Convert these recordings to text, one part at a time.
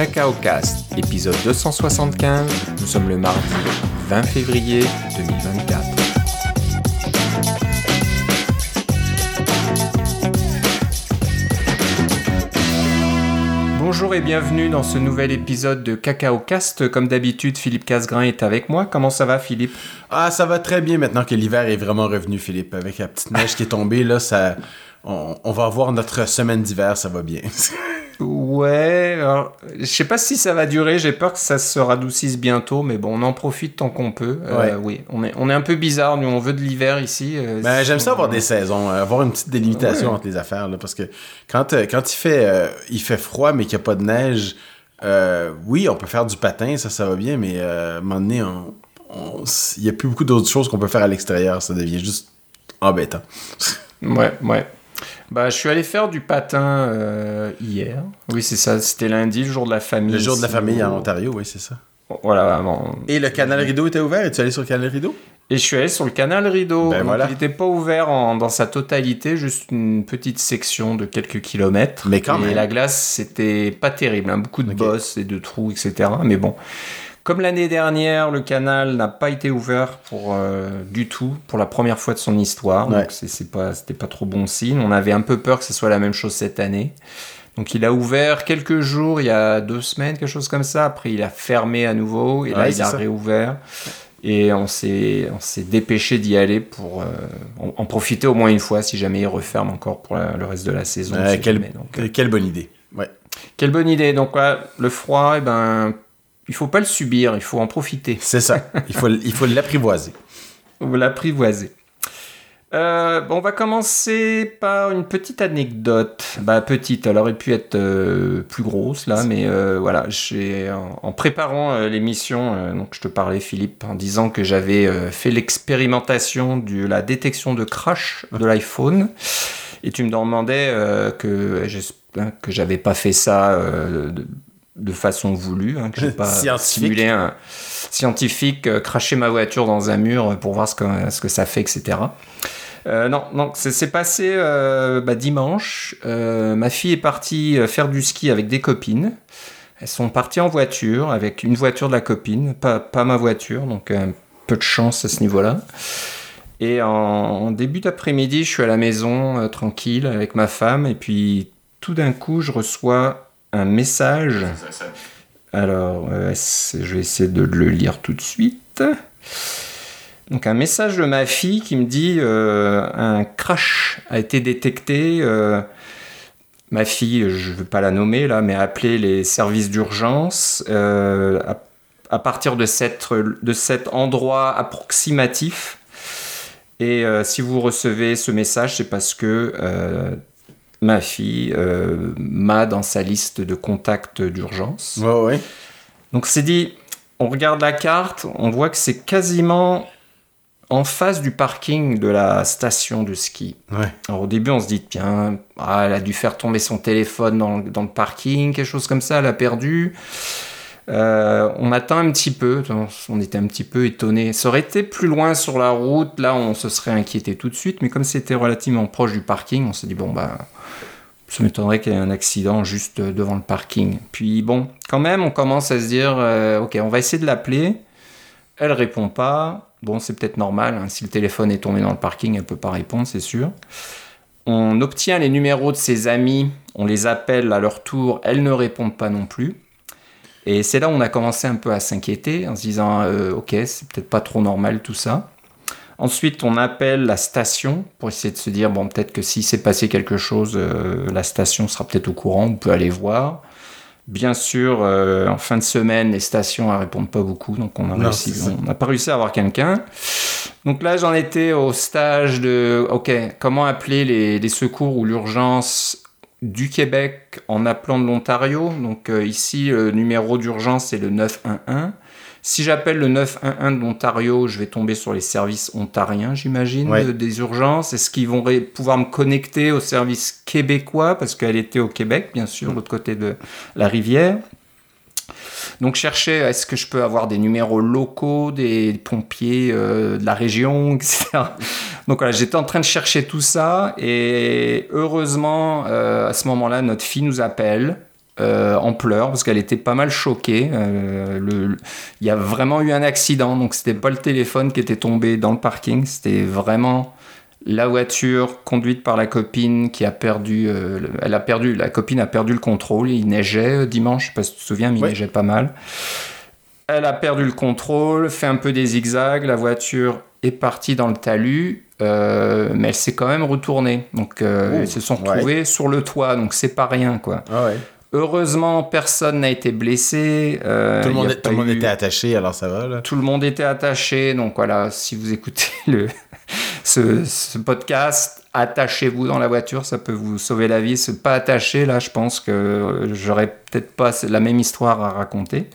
Cacao Cast, épisode 275. Nous sommes le mardi 20 février 2024. Bonjour et bienvenue dans ce nouvel épisode de Cacao Cast. Comme d'habitude, Philippe Casgrain est avec moi. Comment ça va, Philippe? Ah, ça va très bien maintenant que l'hiver est vraiment revenu, Philippe. Avec la petite neige qui est tombée, là, ça, on, on va avoir notre semaine d'hiver, ça va bien. Ouais, alors, je sais pas si ça va durer, j'ai peur que ça se radoucisse bientôt, mais bon, on en profite tant qu'on peut. Euh, Ouais. oui, on est, on est un peu bizarre, nous, on veut de l'hiver ici. euh, Ben, j'aime ça avoir des saisons, euh, avoir une petite délimitation Ouais. entre les affaires, là, parce que quand, euh, quand il, fait, il fait froid, mais qu'il n'y a pas de neige, oui, on peut faire du patin, ça, ça va bien, mais à un moment donné, on- on- il n'y a plus beaucoup d'autres choses qu'on peut faire à l'extérieur, ça devient juste embêtant. Ouais, ouais. Bah, je suis allé faire du patin euh, hier. Oui, c'est ça, c'était lundi, le jour de la famille. Le jour de la famille en Ontario, oui, c'est ça. Voilà, bon. Et le canal rideau était ouvert? Es-tu allé sur le canal rideau? Et je suis allé sur le canal Rideau. Ben Donc, voilà. Il n'était pas ouvert en- dans sa totalité, juste une petite section de quelques kilomètres. Mais quand et même. la glace, c'était pas terrible. hein. Beaucoup de Ok. bosses et de trous, etc. Mais bon. Comme l'année dernière, le canal n'a pas été ouvert pour euh, du tout, pour la première fois de son histoire. Ouais. Donc c'est pas, c'était pas trop bon signe. On avait un peu peur que ce soit la même chose cette année. Donc il a ouvert quelques jours, il y a deux semaines, quelque chose comme ça. Après il a fermé à nouveau et là il a ça. réouvert. Et on s'est, on s'est dépêché d'y aller pour euh, en, en profiter au moins une fois si jamais il referme encore pour la- le reste de la saison. on Euh, quelle, jamais. Donc, quelle bonne idée. Ouais. quelle bonne idée. Donc le froid, eh ben, il faut pas le subir, il faut en profiter. C'est ça. Il faut, il faut l'apprivoiser. Euh, on va commencer par une petite anecdote. Bah, petite, elle aurait pu être euh, plus grosse là, mais euh, voilà, j'ai en, en préparant l'émission, donc je te parlais Philippe, en disant que j'avais fait l'expérimentation de la détection de crash de l'iPhone, et tu me demandais que j'es- hein, que j'avais pas fait ça de, de façon voulue, hein, que j'ai pas Scientifique. simulé un scientifique euh, cracher ma voiture dans un mur pour voir ce que, ce que ça fait, etc. Euh, non, donc c'est passé euh, bah, dimanche. Ma fille est partie faire du ski avec des copines. Elles sont parties en voiture avec une voiture de la copine, pas, pas ma voiture, donc un peu de chance à ce niveau-là. Et en, en début d'après-midi, je suis à la maison tranquille avec ma femme, et puis tout d'un coup, je reçois un message. Alors, euh, je vais essayer de le lire tout de suite. Donc un message de ma fille qui me dit euh, un crash a été détecté. euh, ma fille, je ne veux pas la nommer là, mais a appelé les services d'urgence euh, à, à partir de, cette, de cet endroit approximatif. Et si vous recevez ce message, c'est parce que ma fille euh, m'a dans sa liste de contacts d'urgence. Ouais, ouais. Donc c'est dit, on regarde la carte, on voit que c'est quasiment en face du parking de la station de ski. Ouais. Alors au début on se dit, tiens, ah, elle a dû faire tomber son téléphone dans, dans le parking, quelque chose comme ça, elle a perdu. Euh, on attend un petit peu, on était un petit peu étonné. Ça aurait été plus loin sur la route, là on se serait inquiété tout de suite, mais comme c'était relativement proche du parking, on s'est dit bon bah ça m'étonnerait qu'il y ait un accident juste devant le parking. Puis bon, quand même, on commence à se dire, euh, ok, on va essayer de l'appeler. Elle répond pas. Bon, c'est peut-être normal. hein, Si le téléphone est tombé dans le parking, elle peut pas répondre, c'est sûr. On obtient les numéros de ses amis, on les appelle à leur tour, elles ne répondent pas non plus. Et c'est là où on a commencé un peu à s'inquiéter en se disant, euh, ok, c'est peut-être pas trop normal tout ça. Ensuite, on appelle la station pour essayer de se dire, bon, peut-être que s'il s'est passé quelque chose, euh, la station sera peut-être au courant, on peut aller voir. Bien sûr, euh, en fin de semaine, les stations ne répondent pas beaucoup, donc on n'a pas réussi à avoir quelqu'un. Donc là, j'en étais au stage de, ok, comment appeler les, les secours ou l'urgence du Québec en appelant de l'Ontario. Donc euh, ici, le numéro d'urgence, c'est le 911. Si j'appelle le 911 de l'Ontario, je vais tomber sur les services ontariens, j'imagine, Ouais. de- des urgences. Est-ce qu'ils vont pouvoir me connecter au service québécois? Parce qu'elle était au Québec, bien sûr, de l'autre côté de la rivière. Donc chercher, est-ce que je peux avoir des numéros locaux, des pompiers euh, de la région, etc. Donc voilà, j'étais en train de chercher tout ça et heureusement, euh, à ce moment-là, notre fille nous appelle. euh, en pleurs parce qu'elle était pas mal choquée. Il y a vraiment eu un accident, donc c'était pas le téléphone qui était tombé dans le parking, c'était vraiment la voiture conduite par la copine qui a perdu. euh, le- elle a perdu. La copine a perdu le contrôle. Il neigeait euh, dimanche, je sais pas si tu te souviens, mais il Ouais. neigeait pas mal. Elle a perdu le contrôle, fait un peu des zigzags, la voiture est partie dans le talus, euh, mais elle s'est quand même retournée. Donc euh, Oh, ils se sont ouais. retrouvés sur le toit, donc c'est pas rien quoi. Ah ouais. Heureusement, personne n'a été blessé. euh, Tout le monde, a tout pas le monde eu- était attaché, alors ça va, là. tout le monde était attaché. Donc voilà, si vous écoutez le, ce, ce podcast, attachez-vous dans la voiture, ça peut vous sauver la vie. C'est pas attaché, là, je pense que j'aurais peut-être pas la même histoire à raconter.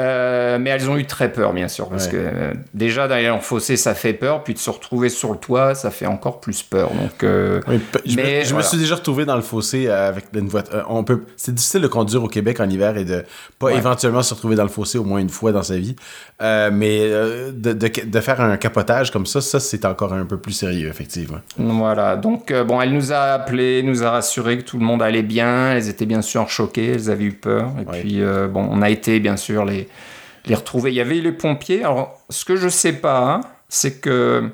Euh, mais elles ont eu très peur, bien sûr, parce Ouais. que euh, déjà d'aller en fossé, ça fait peur, puis de se retrouver sur le toit, ça fait encore plus peur. Donc, euh, Oui, je, me, Mais je me suis déjà retrouvé dans le fossé euh, avec une voiture. On peut, c'est difficile de conduire au Québec en hiver et de pas Ouais. éventuellement se retrouver dans le fossé au moins une fois dans sa vie. Mais de, de, de faire un capotage comme ça, ça c'est encore un peu plus sérieux, effectivement. Voilà, donc bon, elle nous a appelé, nous a rassuré que tout le monde allait bien, elles étaient bien sûr choquées, elles avaient eu peur, et Ouais. puis bon, on a été bien sûr les, les retrouver. Il y avait les pompiers, alors ce que je sais pas, hein, c'est que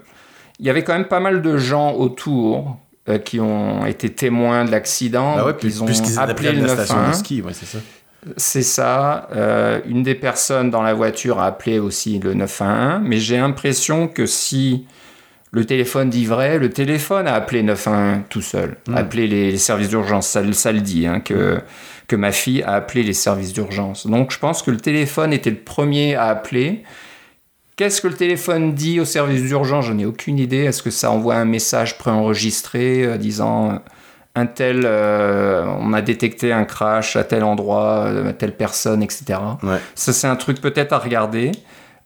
il y avait quand même pas mal de gens autour euh, qui ont été témoins de l'accident, Ah ouais, ils ont appelé le la station 911. de ski, ouais, c'est ça. C'est ça. Euh, une des personnes dans la voiture a appelé aussi le 911, mais j'ai l'impression que si le téléphone dit vrai, le téléphone a appelé 911 tout seul, Hmm. appelé les, les services d'urgence. Ça, le- ça le dit, hein, que, que ma fille a appelé les services d'urgence. Donc je pense que le téléphone était le premier à appeler. Qu'est-ce que le téléphone dit au service d'urgence? J'en ai aucune idée. Est-ce que ça envoie un message préenregistré euh, disant euh, un tel, euh, on a détecté un crash à tel endroit, euh, à telle personne, etc. Ouais. Ça, c'est un truc peut-être à regarder.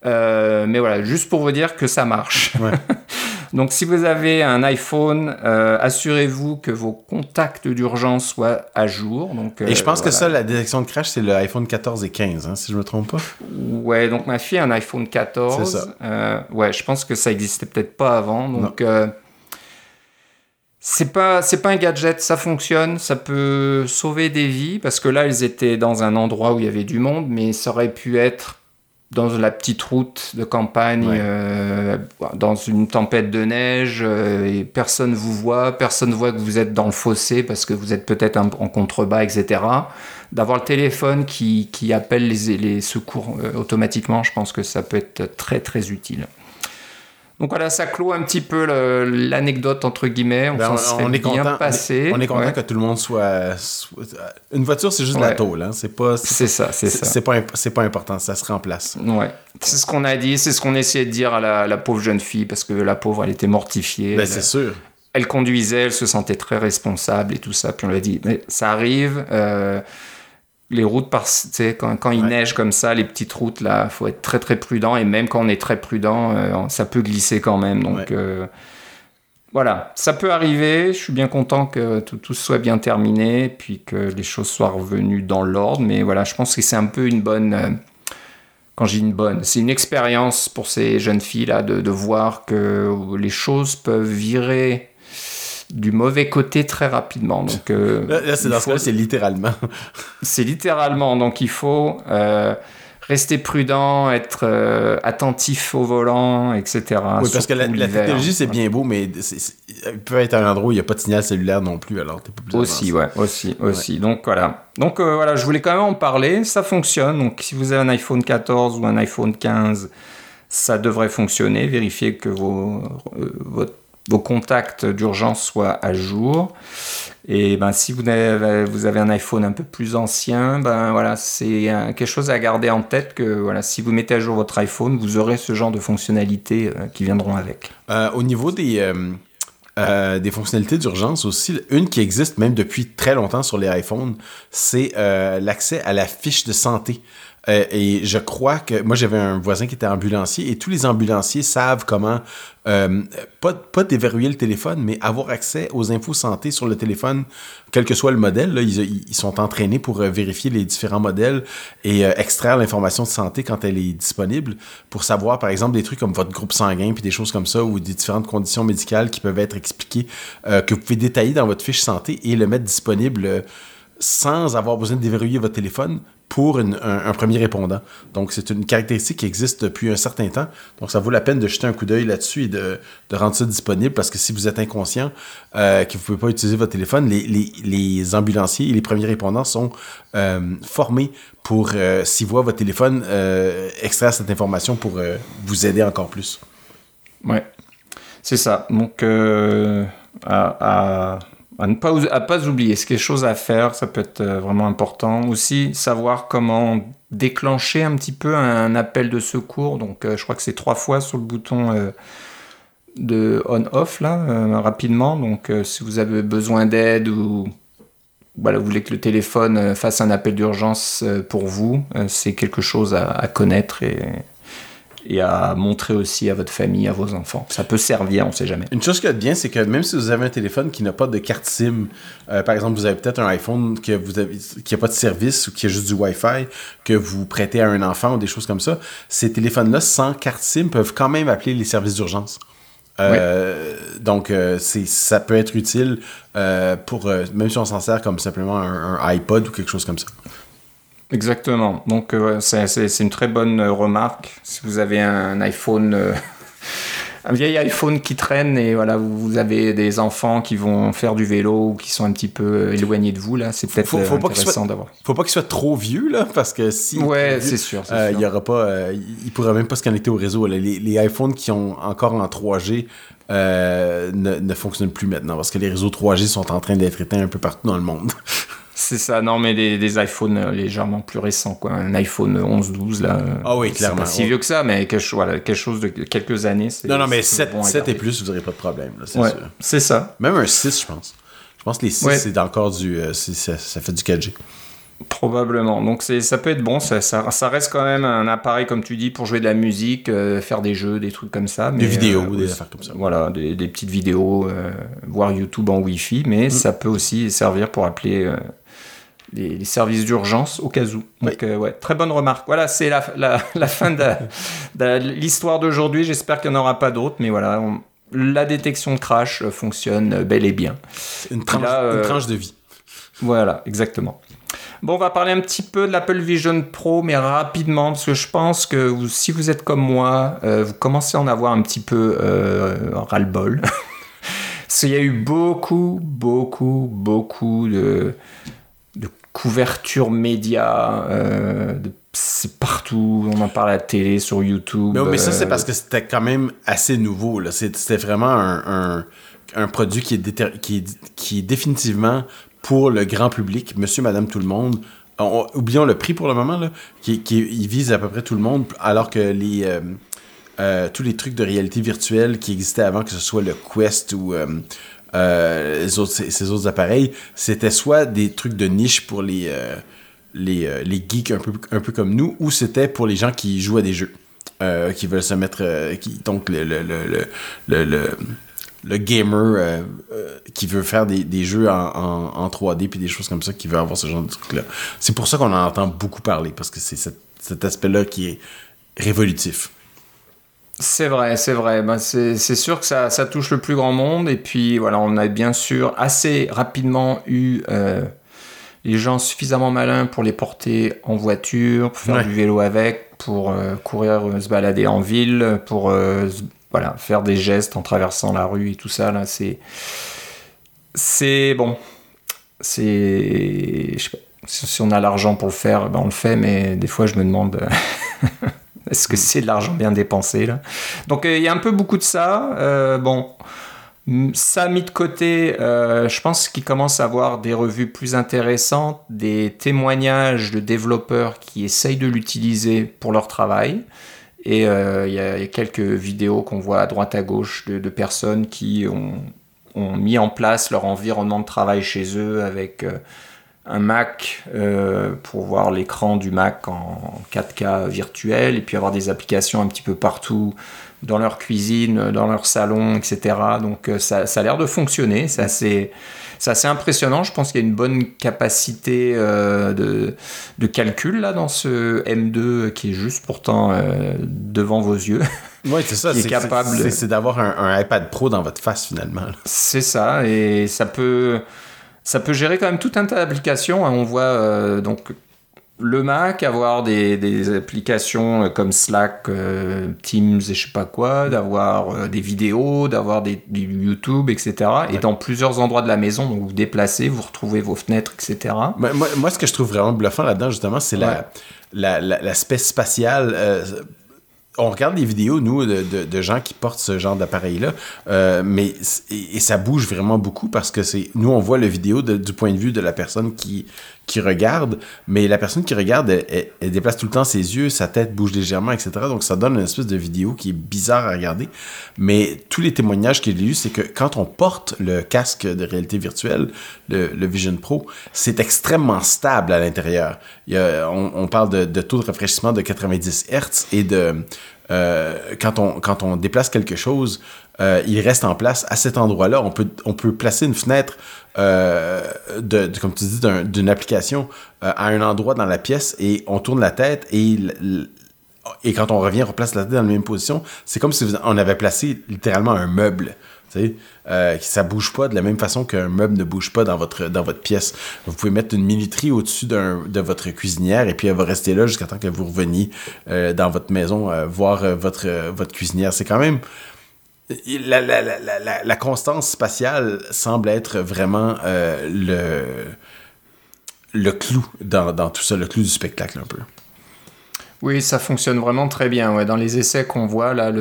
Mais voilà, juste pour vous dire que ça marche. Ouais. Donc, si vous avez un iPhone, euh, assurez-vous que vos contacts d'urgence soient à jour. Donc, Et je pense euh, que voilà. ça, la détection de crash, c'est le iPhone 14 et 15, hein, si je me trompe pas. Ouais, donc ma fille a un iPhone 14. C'est ça. Euh, ouais, je pense que ça existait peut-être pas avant. Donc, c'est pas, c'est pas un gadget, ça fonctionne, ça peut sauver des vies parce que là, ils étaient dans un endroit où il y avait du monde, mais ça aurait pu être dans la petite route de campagne, Ouais. euh, dans une tempête de neige, euh, et personne vous voit, personne voit que vous êtes dans le fossé parce que vous êtes peut-être en en contrebas, etc. D'avoir le téléphone qui, qui appelle les, les secours euh, automatiquement, je pense que ça peut être très très utile. Donc voilà, ça clôt un petit peu l'anecdote entre guillemets. On Ben, s'en on, serait on est bien content, passé. on est content Ouais. que tout le monde soit, soit- Une voiture, c'est juste de la tôle, hein. C'est pas. C'est ça, c'est ça. C'est pas, pas important, ça se remplace. Ouais, c'est ce qu'on a dit, c'est ce qu'on essayait de dire à la, la pauvre jeune fille parce que la pauvre, elle était mortifiée. Ben, c'est sûr. elle conduisait, elle se sentait très responsable et tout ça. Puis on lui a dit, mais ça arrive, euh, les routes, par, quand, quand il Ouais. neige comme ça, les petites routes, là, faut être très très prudent. Et même quand on est très prudent, euh, ça peut glisser quand même. Donc Ouais. euh, voilà, ça peut arriver. Je suis bien content que tout, tout soit bien terminé, puis que les choses soient revenues dans l'ordre. Mais voilà, je pense que c'est un peu une bonne... euh, quand j'ai une bonne, c'est une expérience pour ces jeunes filles là de, de voir que les choses peuvent virer du mauvais côté très rapidement. Donc euh, Là, c'est ce littéralement. c'est littéralement. Donc il faut euh, rester prudent, être euh, attentif au volant, etc. oui, parce que la, technologie, c'est bien beau, mais il peut être un endroit où il n'y a pas de signal cellulaire non plus, alors t'es pas plus Aussi, ouais, aussi, aussi. Donc voilà. Donc voilà, je voulais quand même en parler. Ça fonctionne. Donc si vous avez un iPhone 14 ou un iPhone 15, ça devrait fonctionner. Vérifiez que vos, euh, votre- vos contacts d'urgence soient à jour. Et ben si vous avez, vous avez un iPhone un peu plus ancien, ben voilà, c'est quelque chose à garder en tête que voilà, si vous mettez à jour votre iPhone, vous aurez ce genre de fonctionnalités euh, qui viendront avec. Euh, au niveau des, euh, des fonctionnalités d'urgence aussi, une qui existe même depuis très longtemps sur les iPhones, c'est l'accès à la fiche de santé. Euh, et je crois que moi j'avais un voisin qui était ambulancier et tous les ambulanciers savent comment euh, pas, pas déverrouiller le téléphone, mais avoir accès aux infos santé sur le téléphone, quel que soit le modèle. Là, ils, ils sont entraînés pour euh, vérifier les différents modèles et euh, extraire l'information de santé quand elle est disponible pour savoir, par exemple, des trucs comme votre groupe sanguin puis des choses comme ça ou des différentes conditions médicales qui peuvent être expliquées, que vous pouvez détailler dans votre fiche santé et le mettre disponible. Euh, sans avoir besoin de déverrouiller votre téléphone pour un, premier répondant. Donc, c'est une caractéristique qui existe depuis un certain temps. Donc, ça vaut la peine de jeter un coup d'œil là-dessus et de, rendre ça disponible parce que si vous êtes inconscient euh, que vous ne pouvez pas utiliser votre téléphone, les, ambulanciers et les premiers répondants sont euh, formés pour, euh, s'ils voient votre téléphone, extraire cette information pour vous aider encore plus. Ouais, c'est ça. Donc, à ne pas, à pas oublier. C'est quelque chose à faire, ça peut être euh, vraiment important. Aussi, savoir comment déclencher un petit peu un appel de secours. Donc, euh, je crois que c'est trois fois sur le bouton euh, de on-off, là, rapidement. Donc, si vous avez besoin d'aide ou voilà, vous voulez que le téléphone fasse un appel d'urgence pour vous, c'est quelque chose à, à connaître et et à montrer aussi à votre famille, à vos enfants. Ça peut servir, on ne sait jamais. Une chose qui est bien, c'est que même si vous avez un téléphone qui n'a pas de carte SIM, euh, par exemple, vous avez peut-être un iPhone que vous avez, qui n'a pas de service ou qui a juste du Wi-Fi, que vous prêtez à un enfant ou des choses comme ça, ces téléphones-là sans carte SIM peuvent quand même appeler les services d'urgence. Euh, donc, euh, ça peut être utile pour, même si on s'en sert comme simplement un iPod ou quelque chose comme ça. Exactement. Donc, euh, c'est une très bonne euh, remarque. Si vous avez un iPhone, euh, un vieil iPhone qui traîne et voilà, vous avez des enfants qui vont faire du vélo ou qui sont un petit peu éloignés de vous, là, c'est peut-être intéressant d'avoir. Faut pas qu'il soit trop vieux, là, parce que si. Ouais, c'est sûr. il y aura pas. il pourra même pas se connecter au réseau. Les, les, iPhones qui ont encore en 3G. ne, ne fonctionnent plus maintenant parce que les réseaux 3G sont en train d'être éteints un peu partout dans le monde. C'est ça, non, mais des, iPhones euh, légèrement plus récents, quoi. Un iPhone 11, 12, là. Ah oui, clairement. pas si vieux que ça, mais quelque, voilà, quelque chose de quelques années. Non, non, mais 7, 7 et plus, vous n'aurez pas de problème, c'est ouais, C'est ça. Même un 6, je pense. Je pense que les 6, c'est encore du. Euh, ça, ça, fait du 4G. Probablement. Donc ça peut être bon, ça, ça, reste quand même un appareil, comme tu dis, pour jouer de la musique, euh, faire des jeux, des trucs comme ça. des vidéos, des affaires comme ça. Voilà, des, petites vidéos, voir YouTube en Wi-Fi, mais mm. ça peut aussi servir pour appeler les, services d'urgence au cas où. Donc, euh, ouais, très bonne remarque. Voilà, c'est la, la, fin de, l'histoire d'aujourd'hui. J'espère qu'il n'y en aura pas d'autres, mais voilà, la détection de crash fonctionne bel et bien. Une tranche, une tranche de vie. Voilà, exactement. Bon, on va parler un petit peu de l'Apple Vision Pro, mais rapidement, parce que je pense que si vous êtes comme moi, euh, vous commencez à en avoir un petit peu euh, ras-le-bol. Il y a eu beaucoup, beaucoup, beaucoup de, couverture média, euh, c'est partout, on en parle à la télé, sur YouTube. Mais, mais ça, c'est euh, parce que c'était quand même assez nouveau. C'était vraiment un, un, produit qui est, qui, qui est définitivement pour le grand public, monsieur, madame, tout le monde. oublions le prix pour le moment, là, qui, vise à peu près tout le monde, alors que les, euh, tous les trucs de réalité virtuelle qui existaient avant, que ce soit le Quest ou euh, ces, autres appareils, c'était soit des trucs de niche pour les, euh, euh, geeks un peu, comme nous, ou c'était pour les gens qui jouent à des jeux, qui veulent se mettre... qui, donc, le le gamer qui veut faire des, des jeux en, en, en, 3D puis des choses comme ça, qui veut avoir ce genre de truc-là. C'est pour ça qu'on en entend beaucoup parler, parce que c'est cet, cet aspect-là qui est révolutif. C'est vrai, c'est vrai. Ben, c'est sûr que ça, ça, touche le plus grand monde. Et puis voilà, on a bien sûr assez rapidement eu euh, les gens suffisamment malins pour les porter en voiture, pour faire du vélo avec, pour euh, courir, euh, se balader en ville, pour voilà, faire des gestes en traversant la rue et tout ça. Là, c'est. C'est bon. C'est. Si on a l'argent pour le faire, ben on le fait, mais des fois je me demande. Est-ce que c'est de l'argent bien dépensé là? Donc euh, il y a un peu beaucoup de ça. Euh, bon, ça mis de côté, euh, je pense qu'il commence à avoir des revues plus intéressantes, des témoignages de développeurs qui essayent de l'utiliser pour leur travail. Et il y, a quelques vidéos qu'on voit à droite à gauche de, personnes qui ont, mis en place leur environnement de travail chez eux avec un Mac euh, pour voir l'écran du Mac en 4K virtuel et puis avoir des applications un petit peu partout dans leur cuisine, dans leur salon, etc. Donc euh, ça, ça, a l'air de fonctionner, c'est assez, assez, impressionnant. Je pense qu'il y a une bonne capacité euh, de, de, calcul là dans ce M2 qui est juste pourtant devant vos yeux. Oui, c'est ça. C'est capable. C'est d'avoir un, un, iPad Pro dans votre face finalement. C'est ça, et ça peut ça peut gérer quand même tout un tas d'applications. hein. On voit euh, donc le Mac avoir des, des applications euh, comme Slack, euh, Teams et je sais pas quoi, d'avoir euh, des vidéos, d'avoir des, du YouTube, etc. Et dans plusieurs endroits de la maison, donc vous vous déplacez, vous retrouvez vos fenêtres, etc. Moi, moi- moi, ce que je trouve vraiment bluffant là-dedans, justement, c'est la- la- la- l'aspect spatial. euh, on regarde des vidéos, nous, de, de- de gens qui portent ce genre d'appareil-là, euh, mais et, et ça bouge vraiment beaucoup parce que c'est nous, on voit la vidéo de- du point de vue de la personne qui, qui regarde, mais la personne qui regarde, elle, déplace tout le temps ses yeux, sa tête bouge légèrement, etc. Donc ça donne une espèce de vidéo qui est bizarre à regarder. Mais tous les témoignages que j'ai lus, c'est que quand on porte le casque de réalité virtuelle, le, Vision Pro, c'est extrêmement stable à l'intérieur. On, parle de, taux de rafraîchissement de 90 Hz et de euh, quand on déplace quelque chose, euh, il reste en place à cet endroit-là. On peut, on peut placer une fenêtre, euh, de, comme tu dis, d'un- d'une application euh, à un endroit dans la pièce et on tourne la tête et et quand on revient, on replace la tête dans la même position. C'est comme si on avait placé littéralement un meuble. Euh, ça bouge pas de la même façon qu'un meuble ne bouge pas dans votre, dans votre pièce. Vous pouvez mettre une minuterie au-dessus de votre cuisinière et puis elle va rester là jusqu'à temps que vous reveniez dans votre maison voir votre, votre cuisinière. C'est quand même. La, la, la, la, constance spatiale semble être vraiment euh, le, le clou dans, dans tout ça, le clou du spectacle un peu. Oui, ça fonctionne vraiment très bien. Ouais. Dans les essais qu'on voit, là,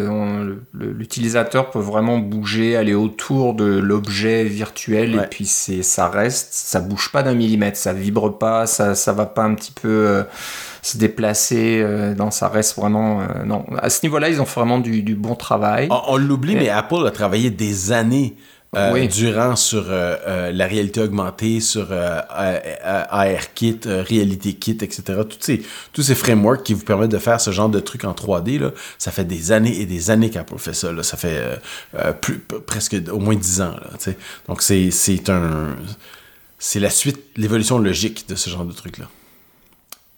l'utilisateur peut vraiment bouger, aller autour de l'objet virtuel Ouais. et puis c'est, ça reste, ça bouge pas d'un millimètre, ça vibre pas, ça, ça va pas un petit peu euh, se déplacer. euh, non, ça reste vraiment. euh, non, à ce niveau-là, ils ont fait vraiment du, du bon travail. On, on l'oublie, mais Apple a travaillé des années euh, Oui. durant sur euh, euh, la réalité augmentée, sur ARKit, euh, Reality Kit, etc. Tous ces, tous ces frameworks qui vous permettent de faire ce genre de trucs en 3D, là, ça fait des années et des années qu'Apple fait ça. là. Ça fait plus, presque au moins 10 ans. Là. Donc c'est c'est un... C'est la suite, l'évolution logique de ce genre de trucs-là.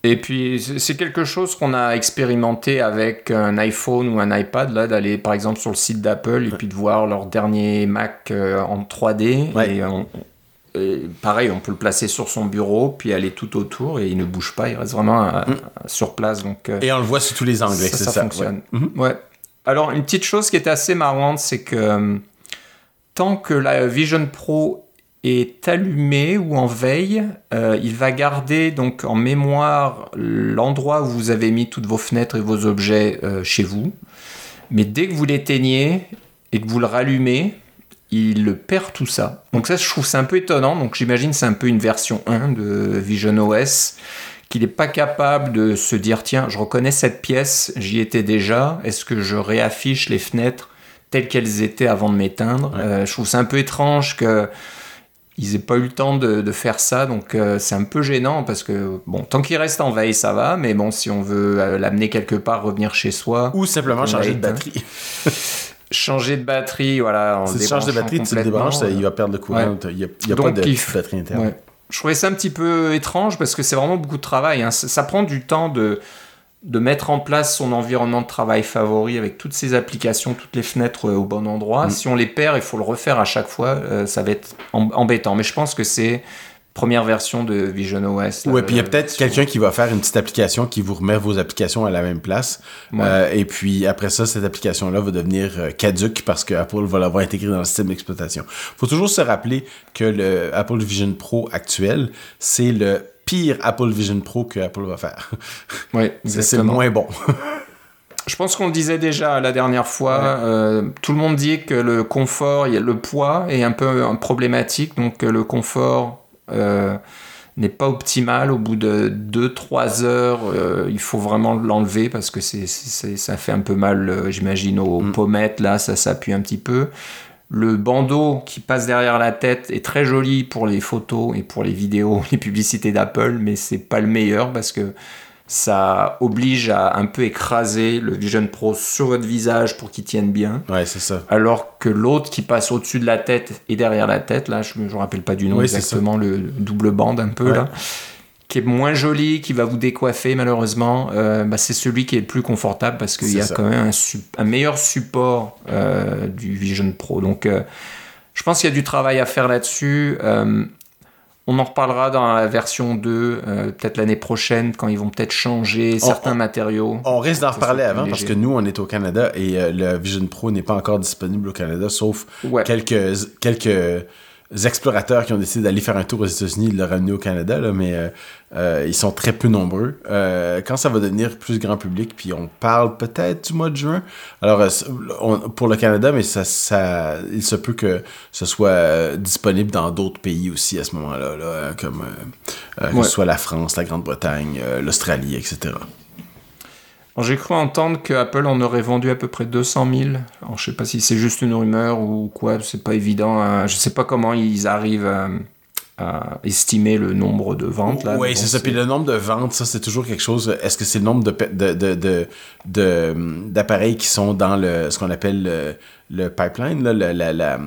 Et puis, c'est quelque chose qu'on a expérimenté avec un iPhone ou un iPad, là, d'aller par exemple sur le site d'Apple et puis de voir leur dernier Mac euh, en 3D. Ouais. Et, on- et pareil, on peut le placer sur son bureau, puis aller tout autour et il ne bouge pas, il reste vraiment euh, sur place. Donc, euh, Et on le voit sur tous les angles, ça, c'est ça ça. fonctionne. ouais. Mhm. Ouais. Alors, une petite chose qui est assez marrante, c'est que tant que la Vision Pro est allumée ou en veille, euh, il va garder donc en mémoire l'endroit où vous avez mis toutes vos fenêtres et vos objets euh, chez vous. Mais dès que vous l'éteignez et que vous le rallumez, il perd tout ça. Donc ça, je trouve c'est un peu étonnant. Donc j'imagine c'est un peu une version 1 de Vision OS qu'il n'est pas capable de se dire tiens, je reconnais cette pièce, j'y étais déjà, est-ce que je réaffiche les fenêtres telles qu'elles étaient avant de m'éteindre? Ouais. Euh, Je trouve c'est un peu étrange que ils n'aient pas eu le temps de, de faire ça, donc euh, c'est un peu gênant parce que bon, tant qu'il reste en veille, ça va, mais bon, si on veut euh, l'amener quelque part, revenir chez soi, Ou simplement changer de batterie. changer de batterie, voilà, en Si tu changes de batterie, tu le débranches, ça- euh, il va perdre le courant. Il n'y a, il y a Donc, pas de il batterie interne. Ouais. Je trouvais ça un petit peu étrange parce que c'est vraiment beaucoup de travail. hein. Ça, ça prend du temps de, de mettre en place son environnement de travail favori avec toutes ses applications, toutes les fenêtres euh, au bon endroit. Mm. Si on les perd, il faut le refaire à chaque fois. euh, ça va être em- embêtant. Mais je pense que c'est première version de Vision OS. Oui, puis il y a la peut-être quelqu'un qui va faire une petite application qui vous remet vos applications à la même place. Ouais. Euh, et puis après ça, cette application-là va devenir euh, caduque parce que Apple va l'avoir intégrée dans le système d'exploitation. faut toujours se rappeler que le Apple Vision Pro actuel, c'est le pire Apple Vision Pro que Apple va faire. Ouais, C'est moins bon. Je pense qu'on le disait déjà la dernière fois. euh, tout le monde dit que le confort, le poids est un peu euh, problématique, donc euh, le confort euh, n'est pas optimal. Au bout de 2-3 heures, euh, il faut vraiment l'enlever parce que c'est, ça fait un peu mal, euh, j'imagine, aux Mm. pommettes. Là, ça s'appuie un petit peu. Le bandeau qui passe derrière la tête est très joli pour les photos et pour les vidéos, les publicités d'Apple, mais c'est pas le meilleur parce que ça oblige à un peu écraser le Vision Pro sur votre visage pour qu'il tienne bien. ouais, c'est ça. Alors que l'autre qui passe au-dessus de la tête et derrière la tête, là, je ne me rappelle pas du nom exactement, le double bande un peu Ouais. là, qui est moins joli, qui va vous décoiffer malheureusement, euh, bah, c'est celui qui est le plus confortable parce qu'il y a ça. quand même un, meilleur support euh, du Vision Pro. Donc, euh, je pense qu'il y a du travail à faire là-dessus. On en reparlera dans la version 2, euh, peut-être l'année prochaine, quand ils vont peut-être changer certains matériaux. On risque d'en reparler avant parce que nous, on est au Canada et le Vision Pro n'est pas encore disponible au Canada, sauf quelques, quelques explorateurs qui ont décidé d'aller faire un tour aux États-Unis et de le ramener au Canada, là, mais euh, euh, ils sont très peu nombreux. Euh, quand ça va devenir plus grand public, puis on parle peut-être du mois de juin, alors pour le Canada, mais ça, ça, il se peut que ce soit disponible dans d'autres pays aussi à ce moment-là, là, comme que ce soit la France, la Grande-Bretagne, l'Australie, etc. J'ai cru entendre que Apple en aurait vendu à peu près 200 000. Alors, je sais pas si c'est juste une rumeur ou quoi, c'est pas évident. Hein. Je sais pas comment ils arrivent à, estimer le nombre de ventes. Là, oui, c'est ça. Puis le nombre de ventes, ça, c'est toujours quelque chose. Est-ce que c'est le nombre de, d'appareils qui sont dans le, ce qu'on appelle le, pipeline, là, la, la,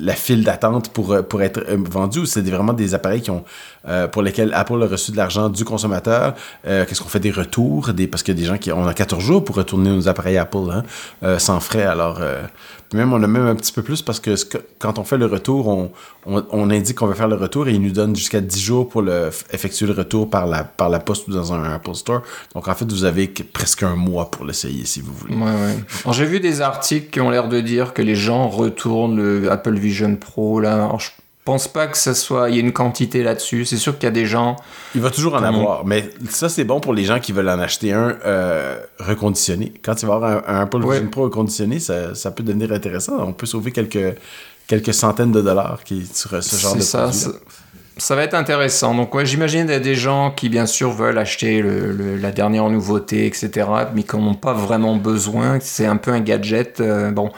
la file d'attente pour, pour être euh, vendu ou c'est vraiment des appareils qui ont, euh, pour lesquels Apple a reçu de l'argent du consommateur? Qu'est-ce qu'on fait des retours? Parce qu'il y a des gens qui ont 14 jours pour retourner nos appareils Apple hein, sans frais. Alors, même on a même un petit peu plus parce que quand on fait le retour, on, on, indique qu'on veut faire le retour et ils nous donnent jusqu'à 10 jours pour effectuer le retour par la, poste ou dans un Apple Store. Donc en fait, vous avez presque un mois pour l'essayer si vous voulez. Ouais, ouais. J'ai vu des articles qui ont l'air de dire que les gens retournent le Apple Vision Pro. Là. Pense pas que ça soit. Il y ait une quantité là-dessus. C'est sûr qu'il y a des gens. Il va toujours en avoir. Mais ça, c'est bon pour les gens qui veulent en acheter un euh, reconditionné. Quand tu vas avoir un, Apple Vision Pro reconditionné, ça, ça, peut devenir intéressant. On peut sauver quelques, quelques centaines de dollars qui, sur ce genre de ça, ça, ça, va être intéressant. Donc, ouais, j'imagine qu'il y a des gens qui, bien sûr, veulent acheter le, la dernière nouveauté, etc., mais qui n'en ont pas vraiment besoin. C'est un peu un gadget. Euh, bon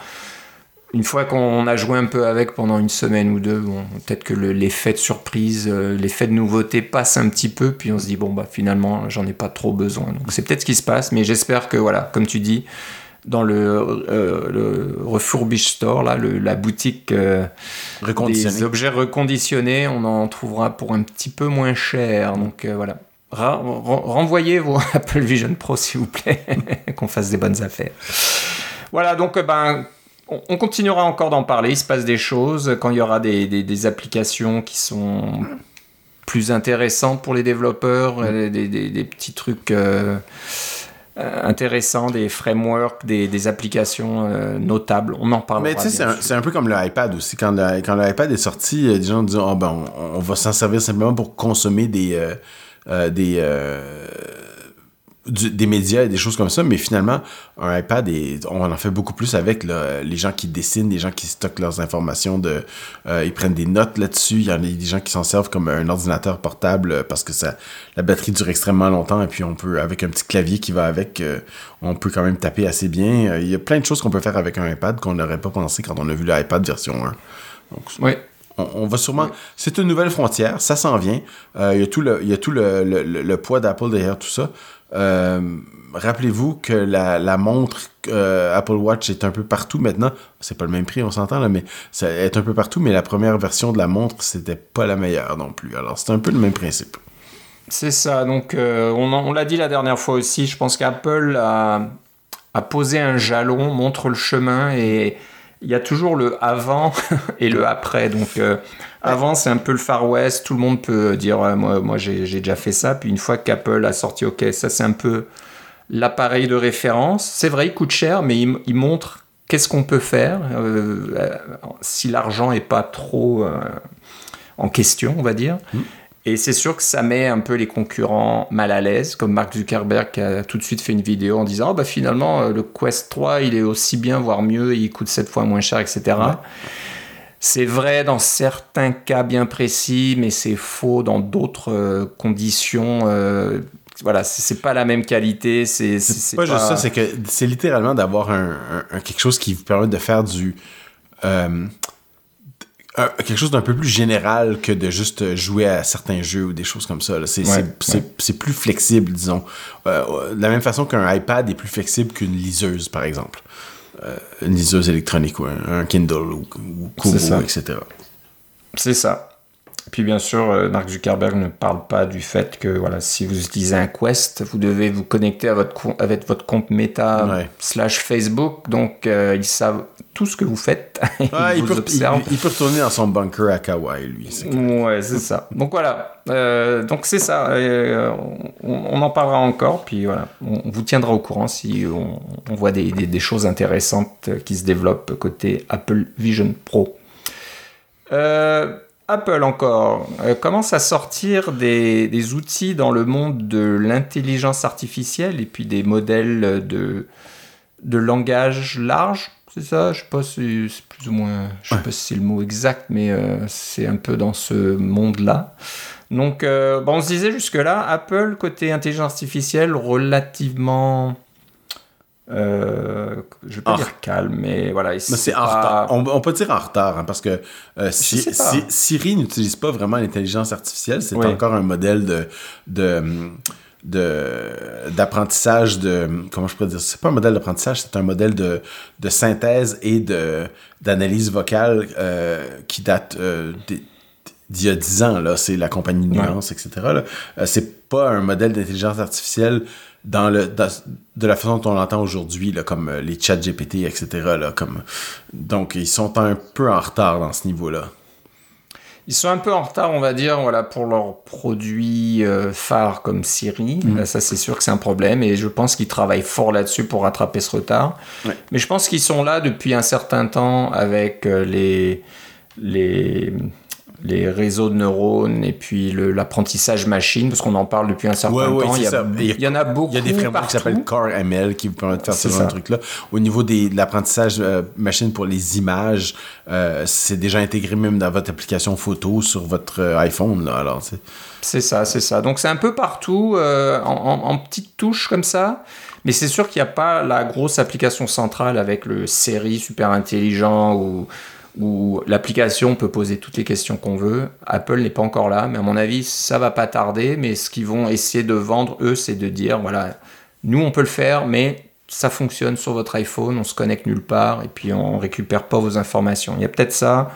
une fois qu'on a joué un peu avec pendant une semaine ou deux, bon, peut-être que l'effet de surprise, euh, l'effet de nouveauté passe un petit peu, puis on se dit, bon, bah finalement, j'en ai pas trop besoin. Donc c'est peut-être ce qui se passe, mais j'espère que, voilà, comme tu dis, dans le, euh, le Refurbish Store, là, la boutique euh, des objets reconditionnés, on en trouvera pour un petit peu moins cher. Donc voilà. renvoyez vos Apple Vision Pro, s'il vous plaît, qu'on fasse des bonnes affaires. Voilà, donc ben on continuera encore d'en parler. Il se passe des choses quand il y aura des, applications qui sont plus intéressantes pour les développeurs, mm. des, petits trucs euh, euh, intéressants, des frameworks, des, applications euh, notables. On en parlera. Mais tu sais, c'est un, peu comme l'iPad aussi. Quand, l'iPad est sorti, des gens disent oh, ben, on, va s'en servir simplement pour consommer des. des des médias et des choses comme ça, mais finalement, un iPad, on en fait beaucoup plus avec les gens qui dessinent, les gens qui stockent leurs informations, de, euh, ils prennent des notes là-dessus. Il y en a des gens qui s'en servent comme un ordinateur portable parce que ça, la batterie dure extrêmement longtemps et puis on peut, avec un petit clavier qui va avec, euh, on peut quand même taper assez bien. Il y a plein de choses qu'on peut faire avec un iPad qu'on n'aurait pas pensé quand on a vu l'iPad version 1. oui. On, va sûrement. C'est une nouvelle frontière, ça s'en vient. Euh, il y a tout le, il y a tout le, le poids d'Apple derrière tout ça. Euh, rappelez-vous que la, montre euh, Apple Watch est un peu partout maintenant. C'est pas le même prix, on s'entend là, mais ça est un peu partout. Mais la première version de la montre, c'était pas la meilleure non plus. Alors c'est un peu le même principe. C'est ça. Donc euh, on, l'a dit la dernière fois aussi. Je pense qu'Apple a, a, posé un jalon, montre le chemin et il y a toujours le avant et le après. Donc avant, c'est un peu le Far West. Tout le monde peut dire moi, moi j'ai déjà fait ça. Puis une fois qu'Apple a sorti OK, ça c'est un peu l'appareil de référence. C'est vrai, il coûte cher, mais il, montre qu'est-ce qu'on peut faire euh, si l'argent n'est pas trop euh, en question, on va dire. Mm. Et c'est sûr que ça met un peu les concurrents mal à l'aise, comme Mark Zuckerberg qui a tout de suite fait une vidéo en disant oh, bah, finalement, euh, le Quest 3, il est aussi bien, voire mieux, il coûte 7 fois moins cher, etc. C'est vrai dans certains cas bien précis, mais c'est faux dans d'autres euh, conditions. Euh, voilà, c'est pas la même qualité. C'est pas, juste ça, c'est que c'est littéralement d'avoir un, quelque chose qui vous permet de faire du. Euh, quelque chose d'un peu plus général que de juste jouer à certains jeux ou des choses comme ça. C'est plus flexible, disons. de la même façon qu'un iPad est plus flexible qu'une liseuse, par exemple. Euh, une liseuse électronique ou un, Kindle ou, ou Kobo, etc. C'est ça. Puis bien sûr, euh, Mark Zuckerberg ne parle pas du fait que voilà, si vous utilisez un Quest, vous devez vous connecter à votre compte, avec votre compte Meta Ouais. slash Facebook. Donc euh, ils savent tout ce que vous faites. ils Ouais, il, peut, observent. il- il peut retourner dans son bunker à Kauai, lui. Ouais, c'est ça. Donc voilà. Euh, donc c'est ça. Euh, on, on en parlera encore. Puis voilà, on, on vous tiendra au courant si on, on voit des, des- des choses intéressantes qui se développent côté Apple Vision Pro. Euh, Apple encore euh, commence à sortir des, des outils dans le monde de l'intelligence artificielle et puis des modèles de, de langage large? C'est ça, je sais pas si c'est plus ou moins, je sais pas si c'est le mot exact, mais euh, c'est un peu dans ce monde-là. Donc, euh, bon, on se disait jusque-là, Apple, côté intelligence artificielle, relativement. Euh, je vais pas dire calme, mais voilà. Mais c'est en pas- retard. On, on peut dire en retard, hein, parce que euh, si- Siri n'utilise pas vraiment l'intelligence artificielle. C'est Oui. encore un modèle de de de- d'apprentissage de, comment je pourrais dire c'est pas un modèle d'apprentissage c'est un modèle de, de synthèse et de d'analyse vocale euh, qui date euh, d'il y a 10 ans là c'est la compagnie Nuance etc là. Euh, c'est pas un modèle d'intelligence artificielle dans le dans- de la façon dont on l'entend aujourd'hui là, comme euh, les chats GPT etc là comme donc ils sont un peu en retard dans ce niveau là Ils sont un peu en retard, on va dire, voilà, pour leurs produits euh, phares comme Siri. Mm. Là, ça, c'est sûr que c'est un problème et je pense qu'ils travaillent fort là-dessus pour rattraper ce retard. Ouais. Mais je pense qu'ils sont là depuis un certain temps avec euh, les, les, les réseaux de neurones et puis l'apprentissage machine, parce qu'on en parle depuis un certain Ouais, ouais, temps. il, y a, il y en a beaucoup. Il y a des frameworks qui s'appellent Core ML qui vous permettent de faire ce genre de ça. trucs-là. Au niveau des, de l'apprentissage euh, machine pour les images, euh, c'est déjà intégré même dans votre application photo sur votre euh, iPhone. Là, alors, c'est- ça, c'est ça. Donc c'est un peu partout, euh, en, en- en petites touches comme ça. Mais c'est sûr qu'il n'y a pas la grosse application centrale avec le série super intelligent où, où l'application peut poser toutes les questions qu'on veut. Apple n'est pas encore là, mais à mon avis, ça va pas tarder. Mais ce qu'ils vont essayer de vendre, eux, c'est de dire, voilà, nous, on peut le faire, mais ça fonctionne sur votre iPhone, on se connecte nulle part, et puis on récupère pas vos informations. Il y a peut-être ça.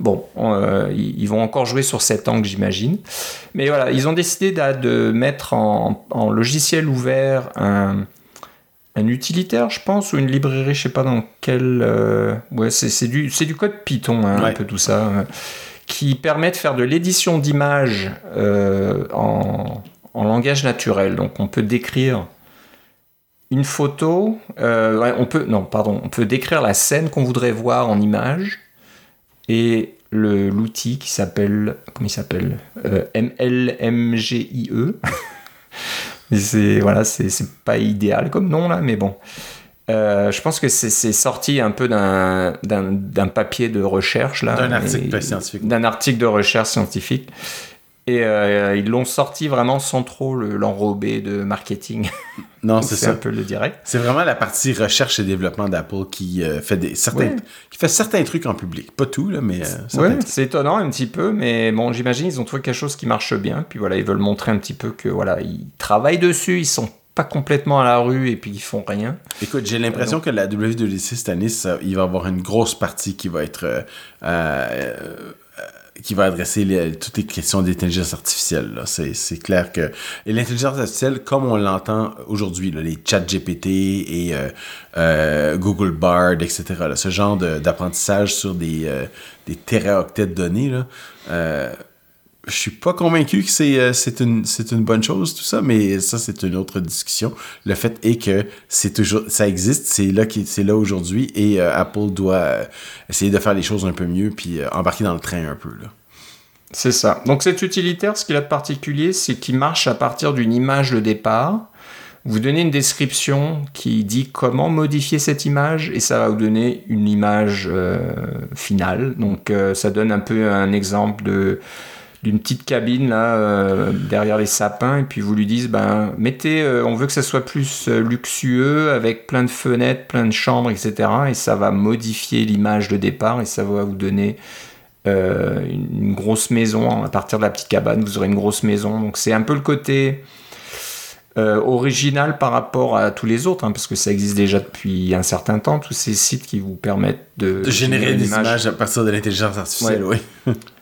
Bon, euh, ils vont encore jouer sur cet angle, j'imagine. Mais voilà, ils ont décidé de, mettre en logiciel ouvert un, un utilitaire, je pense, ou une librairie, je sais pas dans quel. euh, ouais, c'est c'est du, c'est du code Python, hein, un peu tout ça, euh, qui permet de faire de l'édition d'images euh, en, en langage naturel. Donc on peut décrire une photo, ouais, on peut, non, pardon, on peut décrire la scène qu'on voudrait voir en image et l'outil qui s'appelle, comment il s'appelle Euh, MLMGIE. C'est voilà, c'est pas idéal comme nom là, mais bon. Euh, je pense que c'est sorti un peu d'un papier de recherche là, D'un article et- scientifique. d'un article de recherche scientifique. Et euh, ils l'ont sorti vraiment sans trop le- l'enrober de marketing. Non, c'est c'est un ça. peu le direct. C'est vraiment la partie recherche et développement d'Apple qui euh, fait des certains Ouais. qui fait certains trucs en public. Pas tout, là, mais euh, Ouais, c'est étonnant un petit peu, mais bon, j'imagine ils ont trouvé quelque chose qui marche bien. Puis voilà, ils veulent montrer un petit peu que voilà, ils travaillent dessus, ils sont pas complètement à la rue et puis ils font rien. Écoute, j'ai l'impression que la WWDC cette année, ça- il va y avoir une grosse partie qui va être euh, euh, euh, qui va adresser les- toutes les questions d'intelligence artificielle. C'est, clair que l'intelligence artificielle, comme on l'entend aujourd'hui, les chats GPT et euh, euh, Google Bard, etc., là, ce genre de- d'apprentissage sur des, euh, des téraoctets de données, là, euh, je suis pas convaincu que c'est euh, une une bonne chose tout ça mais ça c'est une autre discussion le fait est que c'est toujours ça existe c'est là qui là aujourd'hui et euh, Apple doit euh, essayer de faire les choses un peu mieux puis euh, embarquer dans le train un peu là C'est ça. Donc cet utilitaire, ce qu'il a de particulier, c'est qu'il marche à partir d'une image de départ. Vous donnez une description qui dit comment modifier cette image et ça va vous donner une image finale. Donc ça donne un peu un exemple de d'une petite cabine là euh, derrière les sapins et puis vous lui dites ben mettez euh, on veut que ça soit plus euh, luxueux avec plein de fenêtres plein de chambres etc et ça va modifier l'image de départ et ça va vous donner une grosse maison à partir de la petite cabane. Vous aurez une grosse maison. Donc c'est un peu le côté original par rapport à tous les autres hein, parce que ça existe déjà depuis un certain temps tous ces sites qui vous permettent de, de générer une des image. images à partir de l'intelligence artificielle oui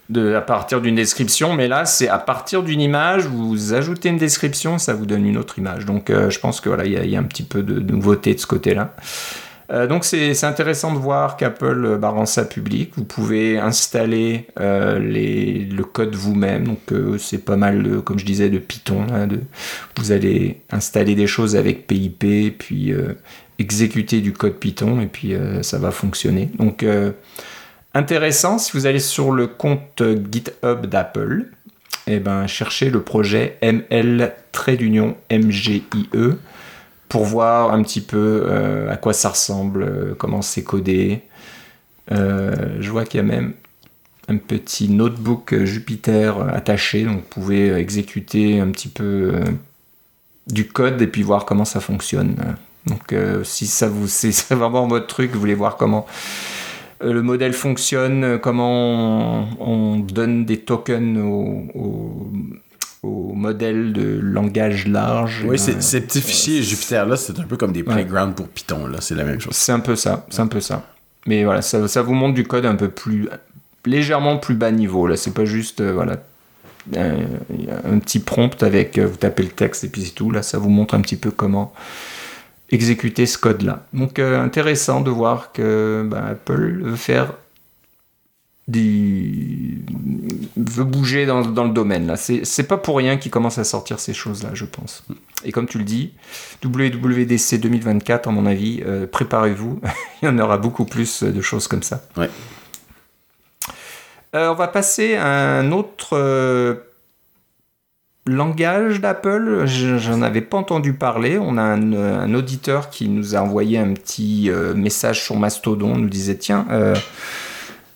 de, à partir d'une description, mais là, c'est à partir d'une image, vous ajoutez une description, ça vous donne une autre image. Donc, euh, je pense que voilà, il y, a un petit peu de, nouveauté de ce côté-là. Euh, donc, c'est intéressant de voir qu'Apple euh, bah, rend ça public. Vous pouvez installer les, le code vous-même. Donc, c'est pas mal, comme je disais, de Python. de, vous allez installer des choses avec PIP, puis exécuter du code Python, et puis ça va fonctionner. Donc, Intéressant, si vous allez sur le compte GitHub d'Apple, eh ben, cherchez le projet ML d'union MGIE pour voir un petit peu euh, à quoi ça ressemble, euh, comment c'est codé. Euh, je vois qu'il y a même un petit notebook Jupyter attaché, donc vous pouvez exécuter un petit peu du code et puis voir comment ça fonctionne. Donc si ça vous c'est vraiment votre truc, vous voulez voir comment le modèle fonctionne, euh, comment on, donne des tokens au, modèle de langage large. Oui, euh, ces petits fichiers Jupyter-là, c'est un peu comme des playgrounds pour Python, là, c'est la même chose. C'est un peu ça, c'est un peu ça. Mais voilà, ça, ça, vous montre du code un peu plus, légèrement plus bas niveau, là, c'est pas juste, voilà, un, petit prompt avec, vous tapez le texte et puis c'est tout, là, ça vous montre un petit peu comment exécuter ce code-là. Donc euh, intéressant de voir que bah, Apple veut faire des... veut bouger dans, dans le domaine là. C'est pas pour rien qu'il commence à sortir ces choses-là, je pense. Et comme tu le dis, WWDC 2024, à mon avis, euh, préparez-vous, il y en aura beaucoup plus de choses comme ça. Ouais. Euh, on va passer à un autre langage d'Apple, j'en avais pas entendu parler. On a un, auditeur qui nous a envoyé un petit euh, message sur Mastodon, nous disait tiens, euh,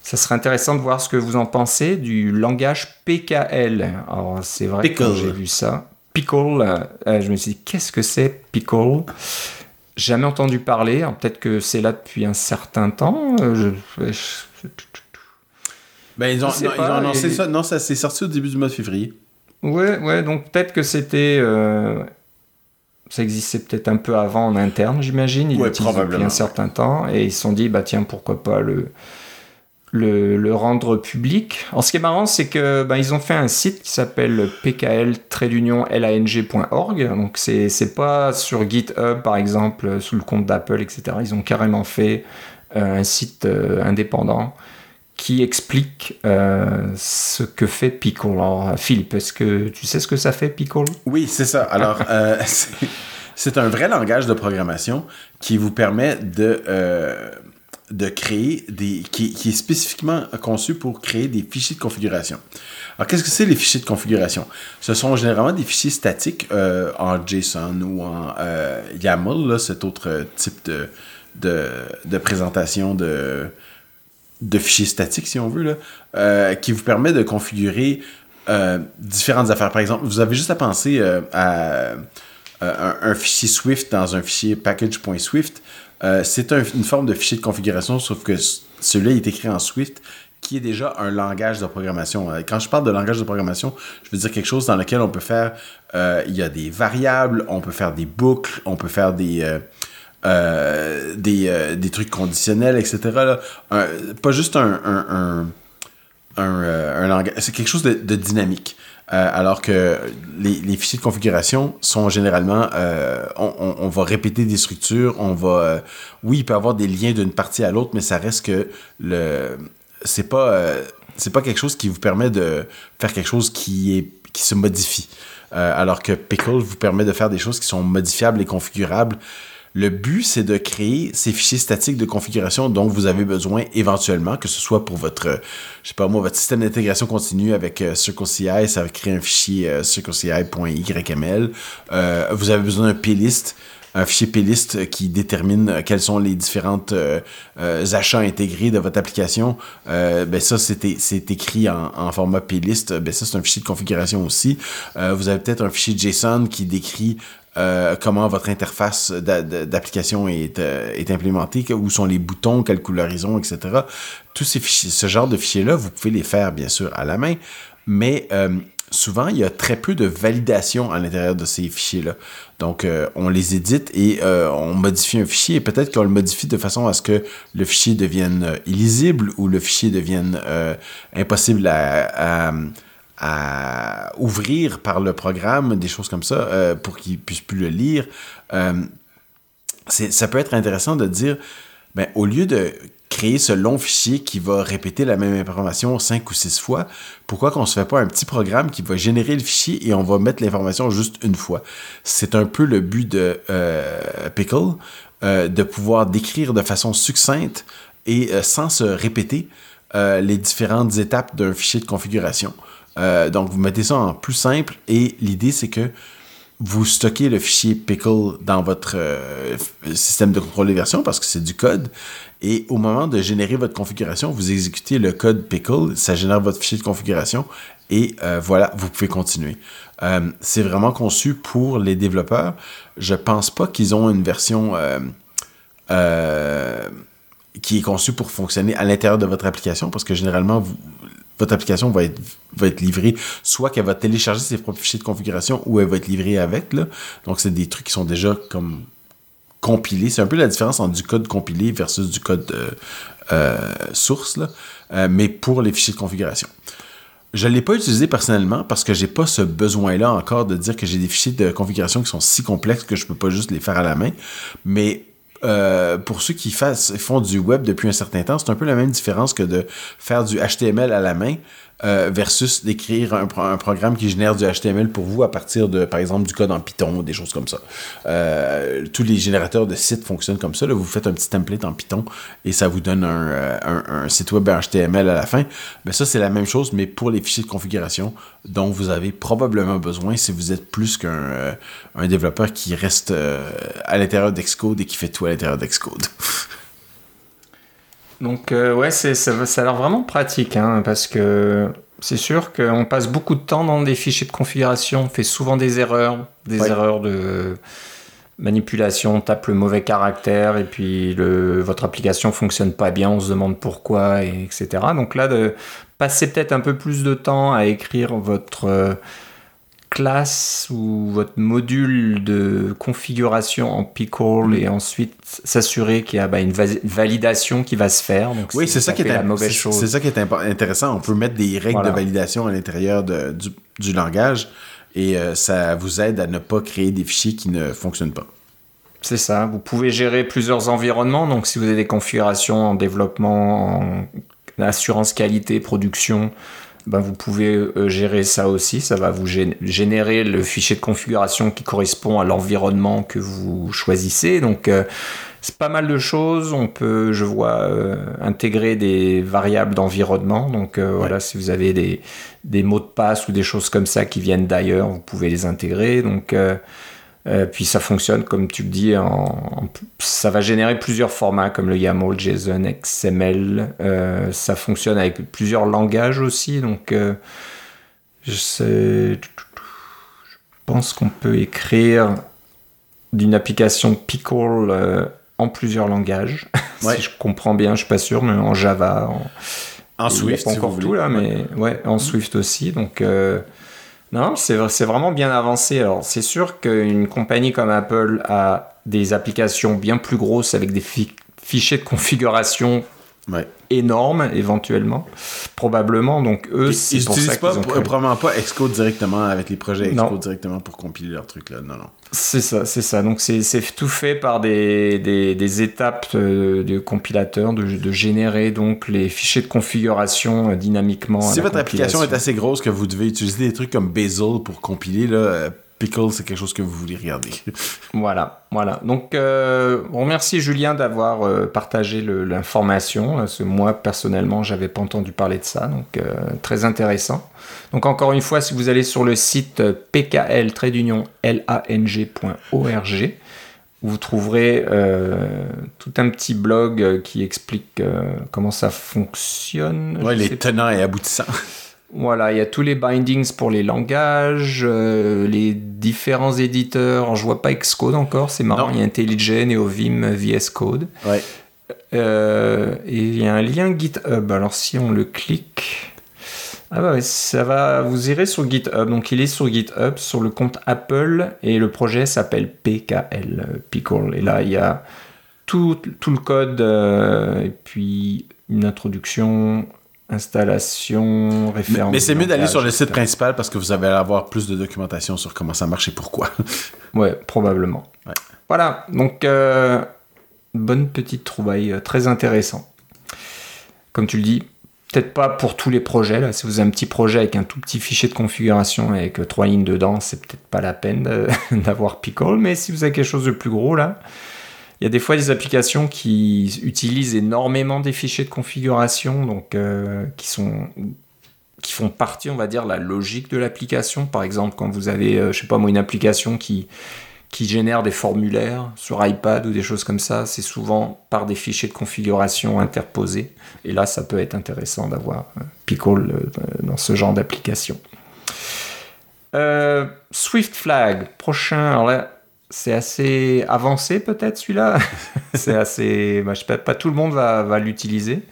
ça serait intéressant de voir ce que vous en pensez du langage PKL. Alors c'est vrai que j'ai vu ça. Pickle, euh, je me suis dit qu'est-ce que c'est Pickle Jamais entendu parler. Peut-être que c'est là depuis un certain temps. ben, ils ont, annoncé ça. Non, ça s'est sorti au début du mois de février. Ouais, ouais, donc peut-être que c'était. Euh, ça existait peut-être un peu avant en interne, j'imagine. Ils ouais, depuis un certain temps et ils se sont dit, bah tiens, pourquoi pas le, le, le rendre public. Alors ce qui est marrant, c'est que bah, ils ont fait un site qui s'appelle pkl-lang.org. Donc c'est pas sur GitHub, par exemple, sous le compte d'Apple, etc. Ils ont carrément fait euh, un site euh, indépendant qui explique euh, ce que fait Pickle. Alors, Philippe, est-ce que tu sais ce que ça fait, Pickle Oui, c'est ça. Alors, euh, c'est un vrai langage de programmation qui vous permet de, euh, de créer des. Qui, qui, est spécifiquement conçu pour créer des fichiers de configuration. Alors, qu'est-ce que c'est les fichiers de configuration? Ce sont généralement des fichiers statiques en JSON ou en YAML, là, cet autre type de, de, de présentation de de fichiers statiques, si on veut, euh, qui vous permet de configurer euh, différentes affaires. Par exemple, vous avez juste à penser euh, à un, fichier Swift dans un fichier package.swift. c'est une forme de fichier de configuration, sauf que celui-là est écrit en Swift, qui est déjà un langage de programmation. Quand je parle de langage de programmation, je veux dire quelque chose dans lequel on peut faire, il y a des variables, on peut faire des boucles, on peut faire des euh, des, euh, des, trucs conditionnels, etc. Là. pas juste un, un, un, euh, langage, c'est quelque chose de, dynamique. alors que les, les, fichiers de configuration sont généralement, on, on, va répéter des structures, on va, oui, il peut y avoir des liens d'une partie à l'autre, mais ça reste que le, c'est pas, c'est pas quelque chose qui vous permet de faire quelque chose qui est, qui se modifie. alors que Pickle vous permet de faire des choses qui sont modifiables et configurables le but, c'est de créer ces fichiers statiques de configuration dont vous avez besoin éventuellement, que ce soit pour votre, je sais pas moi, votre système d'intégration continue avec euh, CircleCI, ça va créer un fichier euh, circleci.yml. Euh, vous avez besoin d'un plist un fichier plist qui détermine quels sont les différentes achats intégrés de votre application. ben ça, c'est écrit en, format plist. Ben ça, c'est un fichier de configuration aussi. vous avez peut-être un fichier JSON qui décrit euh, comment votre interface d'application est, euh, implémentée, où sont les boutons, quelle couleur ils ont, etc. Tous ces fichiers, ce genre de fichiers-là, vous pouvez les faire bien sûr à la main, mais euh, souvent, il y a très peu de validation à l'intérieur de ces fichiers-là. Donc, on les édite et on modifie un fichier et peut-être qu'on le modifie de façon à ce que le fichier devienne illisible ou le fichier devienne impossible à, ouvrir par le programme, des choses comme ça, pour qu'il puisse plus le lire. ça peut être intéressant de dire, ben, au lieu de créer ce long fichier qui va répéter la même information cinq ou six fois, pourquoi qu'on se fait pas un petit programme qui va générer le fichier et on va mettre l'information juste une fois? C'est un peu le but de euh, Pickle, euh, de pouvoir décrire de façon succincte et euh, sans se répéter les différentes étapes d'un fichier de configuration. Donc, vous mettez ça en plus simple et l'idée, c'est que vous stockez le fichier pickle dans votre euh, système de contrôle des versions parce que c'est du code. Et au moment de générer votre configuration, vous exécutez le code pickle, ça génère votre fichier de configuration et euh, voilà, vous pouvez continuer. Euh, c'est vraiment conçu pour les développeurs. Je pense pas qu'ils ont une version qui est conçue pour fonctionner à l'intérieur de votre application parce que généralement, vous, votre application va être, livrée, soit qu'elle va télécharger ses propres fichiers de configuration ou elle va être livrée avec. Donc, c'est des trucs qui sont déjà comme compilés. C'est un peu la différence entre du code compilé versus du code euh, euh, source, euh, mais pour les fichiers de configuration. Je ne l'ai pas utilisé personnellement parce que j'ai pas ce besoin-là encore de dire que j'ai des fichiers de configuration qui sont si complexes que je peux pas juste les faire à la main. Mais euh, pour ceux qui font du web depuis un certain temps, c'est un peu la même différence que de faire du HTML à la main euh, versus d'écrire un, programme qui génère du HTML pour vous à partir de, par exemple, du code en Python des choses comme ça. Euh, tous les générateurs de sites fonctionnent comme ça. Vous faites un petit template en Python et ça vous donne un, euh, site web HTML à la fin. Mais ça, c'est la même chose, mais pour les fichiers de configuration dont vous avez probablement besoin si vous êtes plus qu'un développeur qui reste à l'intérieur d'Excode et qui fait tout à l'intérieur d'Excode. Donc euh, ouais, c'est, ça, ça, a l'air vraiment pratique, hein, parce que c'est sûr qu'on passe beaucoup de temps dans des fichiers de configuration, on fait souvent des erreurs, des erreurs de manipulation, on tape le mauvais caractère et puis le, votre application fonctionne pas bien, on se demande pourquoi, et etc. Donc là, de passer peut-être un peu plus de temps à écrire votre classe ou votre module de configuration en Pickle et ensuite s'assurer qu'il y a bah, une validation qui va se faire. Donc oui, c'est ça, qui est la mauvaise chose. C'est ça qui est intéressant. On peut mettre des règles de validation à l'intérieur du, du, langage et euh, ça vous aide à ne pas créer des fichiers qui ne fonctionnent pas. C'est ça. Vous pouvez gérer plusieurs environnements. Donc, si vous avez des configurations en développement, en assurance qualité, production, ben, vous pouvez euh, gérer ça aussi. Ça va vous générer le fichier de configuration qui correspond à l'environnement que vous choisissez. Donc, euh, c'est pas mal de choses. On peut, je vois, euh, intégrer des variables d'environnement. Donc, voilà, si vous avez des, des, mots de passe ou des choses comme ça qui viennent d'ailleurs, vous pouvez les intégrer. Donc, euh, puis ça fonctionne, comme tu le dis, en, ça va générer plusieurs formats comme le YAML, JSON, XML. Euh, ça fonctionne avec plusieurs langages aussi. Donc, euh, je, sais, je pense qu'on peut écrire d'une application Pickle en plusieurs langages. si je comprends bien, je suis pas sûr, mais en Java, en, Swift, pas encore tout là, mais ouais, en Swift aussi. Donc non, c'est vraiment bien avancé. Alors, c'est sûr qu'une compagnie comme Apple a des applications bien plus grosses avec des fichiers de configuration énormes, éventuellement, probablement. Donc, eux, ils n'utilisent pas, probablement pas Xcode directement avec les projets Xcode directement pour compiler leurs trucs là. Non, non. C'est ça, c'est ça. Donc c'est tout fait par des, des, étapes de, de compilateur, de, de, générer donc les fichiers de configuration euh, dynamiquement. Si votre application est assez grosse que vous devez utiliser des trucs comme Bazel pour compiler, là, euh, Pickle, c'est quelque chose que vous voulez regarder. voilà, voilà. Donc, euh, on remercie Julien d'avoir euh, partagé l'information. Parce que moi, personnellement, j'avais pas entendu parler de ça. Donc, euh, très intéressant. Donc, encore une fois, si vous allez sur le site pkl-lang.org, vous trouverez tout un petit blog qui explique comment ça fonctionne. Ouais, les tenants et aboutissants. Voilà, il y a tous les bindings pour les langages, euh, les différents éditeurs. Je vois pas Xcode encore, c'est marrant. Il y a IntelliJ, NeoVim, VS Code. Ouais. Euh, et il y a un lien GitHub. Alors si on le clique, Ah bah ça va. Vous irez sur GitHub. Donc il est sur GitHub sur le compte Apple et le projet s'appelle PKL Pickle. Et là il y a tout, tout le code euh, et puis une introduction, installation, référence. Mais, c'est mieux d'aller sur le site principal parce que vous allez avoir plus de documentation sur comment ça marche et pourquoi. ouais, probablement. Voilà, donc euh, bonne petite trouvaille, euh, très intéressant. Comme tu le dis, peut-être pas pour tous les projets. Là. Si vous avez un petit projet avec un tout petit fichier de configuration avec trois lignes dedans, c'est peut-être pas la peine d'avoir Pickle. Mais si vous avez quelque chose de plus gros là, il y a des fois des applications qui utilisent énormément des fichiers de configuration, donc euh, qui sont qui font partie, on va dire, la logique de l'application. Par exemple, quand vous avez, euh, je sais pas moi, une application qui qui génère des formulaires sur iPad ou des choses comme ça, c'est souvent par des fichiers de configuration interposés. Et là, ça peut être intéressant d'avoir euh, Pickle dans ce genre d'application. Swift Flag, prochain. Alors là, c'est assez avancé peut-être celui-là? c'est assez. Bah, je sais pas, pas tout le monde va, va l'utiliser.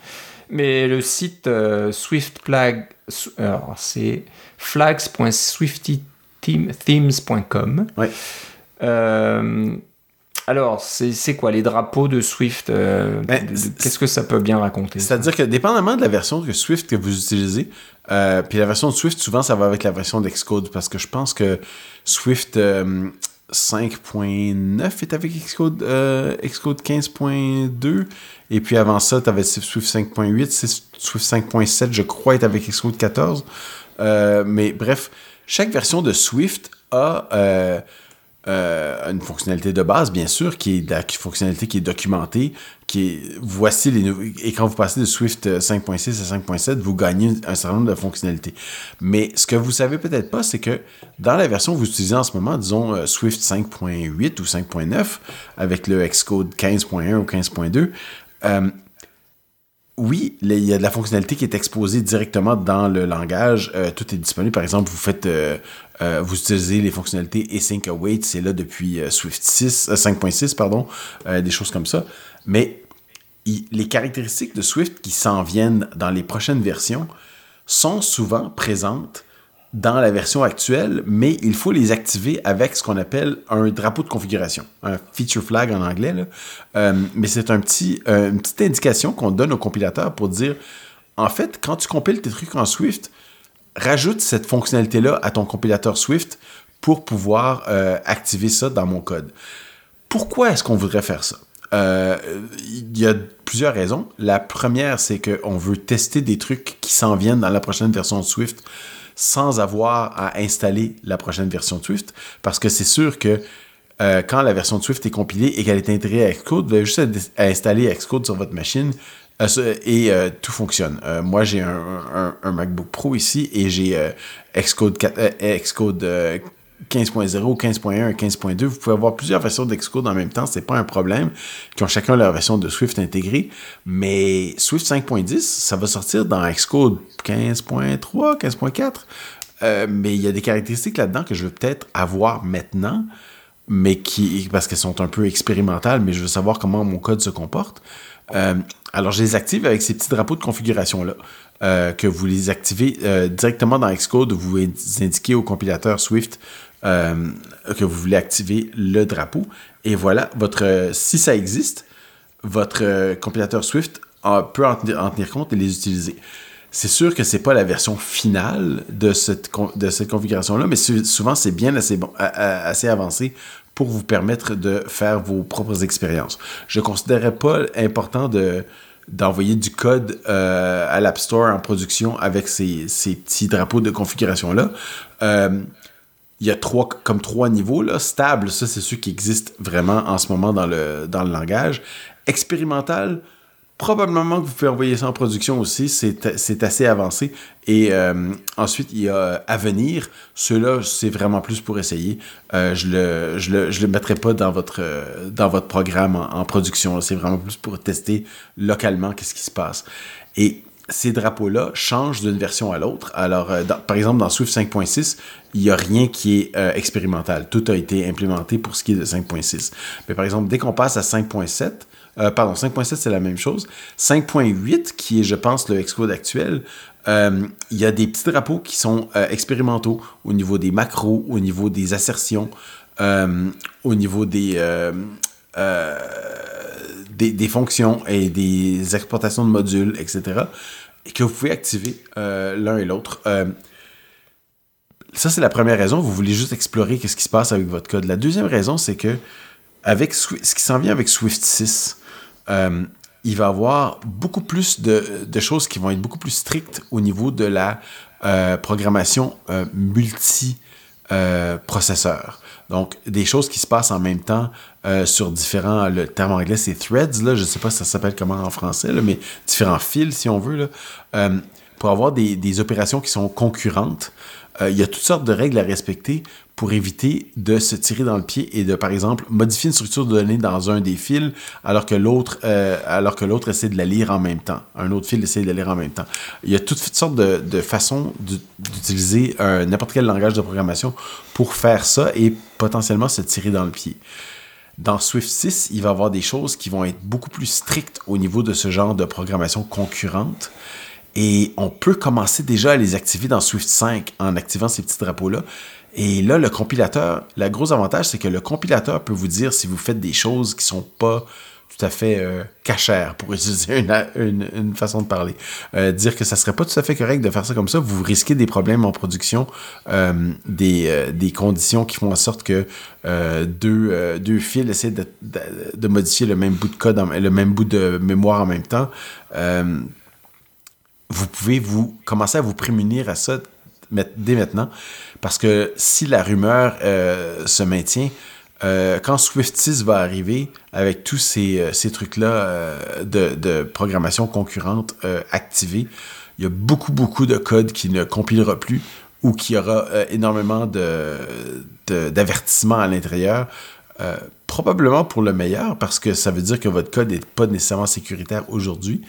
Mais le site euh, Swift Flag, c'est flags.swiftythemes.com. Ouais. Euh, alors, c'est quoi les drapeaux de Swift euh, ben, Qu'est-ce que ça peut bien raconter C'est-à-dire que dépendamment de la version de Swift que vous utilisez, puis la version de Swift, souvent ça va avec la version d'Xcode parce que je pense que Swift 5.9 est avec Xcode, euh, Xcode 15.2. Et puis avant ça, tu avais Swift 5.8. Swift 5.7, je crois, est avec Xcode 14. Euh, mais bref, chaque version de Swift a euh, une fonctionnalité de base, bien sûr, qui est fonctionnalité qui est documentée, voici les et quand vous passez de Swift 5.6 à 5.7, vous gagnez un certain nombre de fonctionnalités. Mais ce que vous savez peut-être pas, c'est que dans la version que vous utilisez en ce moment, disons euh, Swift 5.8 ou 5.9 avec le Xcode 15.1 ou 15.2, oui, il y a de la fonctionnalité qui est exposée directement dans le langage. Euh, tout est disponible. Par exemple, vous faites, euh, euh, vous utilisez les fonctionnalités async await, c'est là depuis Swift 6, 5.6, pardon, des choses comme ça. Mais les caractéristiques de Swift qui s'en viennent dans les prochaines versions sont souvent présentes dans la version actuelle, mais il faut les activer avec ce qu'on appelle un drapeau de configuration, un feature flag en anglais. Euh, mais c'est euh, une petite indication qu'on donne au compilateur pour dire, en fait, quand tu compiles tes trucs en Swift, rajoute cette fonctionnalité-là à ton compilateur Swift pour pouvoir euh, activer ça dans mon code. Pourquoi est-ce qu'on voudrait faire ça? Il y a plusieurs raisons. La première, c'est qu'on veut tester des trucs qui s'en viennent dans la prochaine version de Swift sans avoir à installer la prochaine version de Swift, parce que c'est sûr que euh, quand la version de Swift est compilée et qu'elle est intégrée à Xcode, vous avez juste à, installer Xcode sur votre machine euh, et euh, tout fonctionne. moi, j'ai un, MacBook Pro ici et j'ai Xcode, Xcode 15.0, 15.1 15.2. Vous pouvez avoir plusieurs versions d'Xcode en même temps, c'est pas un problème, qui ont chacun leur version de Swift intégrée. Mais Swift 5.10, ça va sortir dans Xcode 15.3, 15.4. Euh, mais il y a des caractéristiques là-dedans que je veux peut-être avoir maintenant, mais qui, parce qu'elles sont un peu expérimentales, mais je veux savoir comment mon code se comporte. Euh, alors, je les active avec ces petits drapeaux de configuration-là. Euh, que vous les activez directement dans Xcode, vous indiquez au compilateur Swift euh, que vous voulez activer le drapeau. Et voilà, votre, si ça existe, votre compilateur Swift peut en tenir, compte et les utiliser. C'est sûr que c'est pas la version finale de cette, de cette configuration-là, mais souvent c'est bien assez, bon, assez avancé pour vous permettre de faire vos propres expériences. Je ne considérais pas important de, d'envoyer du code euh, à l'App Store en production avec ces, ces petits drapeaux de configuration-là. Euh, il y a trois, comme trois niveaux. Là. Stable, ça, c'est ceux qui existent vraiment en ce moment dans le, dans le langage. Expérimental, probablement que vous pouvez envoyer ça en production aussi. C'est assez avancé. Et euh, ensuite, il y a à venir. Ceux-là, c'est vraiment plus pour essayer. Euh, je le, je le, mettrai pas dans votre, dans votre programme en, en production. C'est vraiment plus pour tester localement qu'est-ce qui se passe. Et ces drapeaux-là changent d'une version à l'autre. Alors, euh, par exemple, dans Swift 5.6, il n'y a rien qui est euh, expérimental. Tout a été implémenté pour ce qui est de 5.6. Mais par exemple, dès qu'on passe à 5.7, euh, pardon, 5.7 c'est la même chose. 5.8, qui est, je pense, le Xcode actuel, Euh, il y a des petits drapeaux qui sont expérimentaux au niveau des macros, au niveau des assertions, au niveau des, des, fonctions et des exportations de modules, etc. Et que vous pouvez activer l'un et l'autre. ça, c'est la première raison. Vous voulez juste explorer qu'est-ce qui se passe avec votre code. La deuxième raison, c'est que avec ce qui s'en vient avec Swift 6, il va y avoir beaucoup plus de, choses qui vont être beaucoup plus strictes au niveau de la euh, programmation euh, multi-processeurs. Donc, des choses qui se passent en même temps euh, sur différents, le terme anglais c'est threads, là, je ne sais pas si ça s'appelle comment en français, mais différents fils si on veut, là, euh, pour avoir des, des, opérations qui sont concurrentes. Euh, il y a toutes sortes de règles à respecter pour éviter de se tirer dans le pied et de, par exemple, modifier une structure de données dans un des fils alors que l'autre alors que l'autre essaie de la lire en même temps. Un autre fil essaie de la lire en même temps. Il y a toutes sortes de, de façons d'utiliser n'importe quel langage de programmation pour faire ça et potentiellement se tirer dans le pied. Dans Swift 6, il va y avoir des choses qui vont être beaucoup plus strictes au niveau de ce genre de programmation concurrente. Et on peut commencer déjà à les activer dans Swift 5 en activant ces petits drapeaux-là. Et là, le compilateur, le gros avantage, c'est que le compilateur peut vous dire si vous faites des choses qui sont pas tout à fait euh, cachères, pour utiliser une, une, façon de parler. Euh, dire que ça serait pas tout à fait correct de faire ça comme ça, vous risquez des problèmes en production, euh, des, des, conditions qui font en sorte que deux, deux fils essaient de, de, modifier le même bout de code, le même bout de mémoire en même temps vous pouvez vous commencer à vous prémunir à ça dès maintenant. Parce que si la rumeur se maintient, euh, quand Swift 6 va arriver avec tous ces, euh, trucs-là de, de, programmation concurrente activés, il y a beaucoup, beaucoup de code qui ne compilera plus ou qui aura énormément d'avertissements à l'intérieur. probablement pour le meilleur, parce que ça veut dire que votre code n'est pas nécessairement sécuritaire aujourd'hui,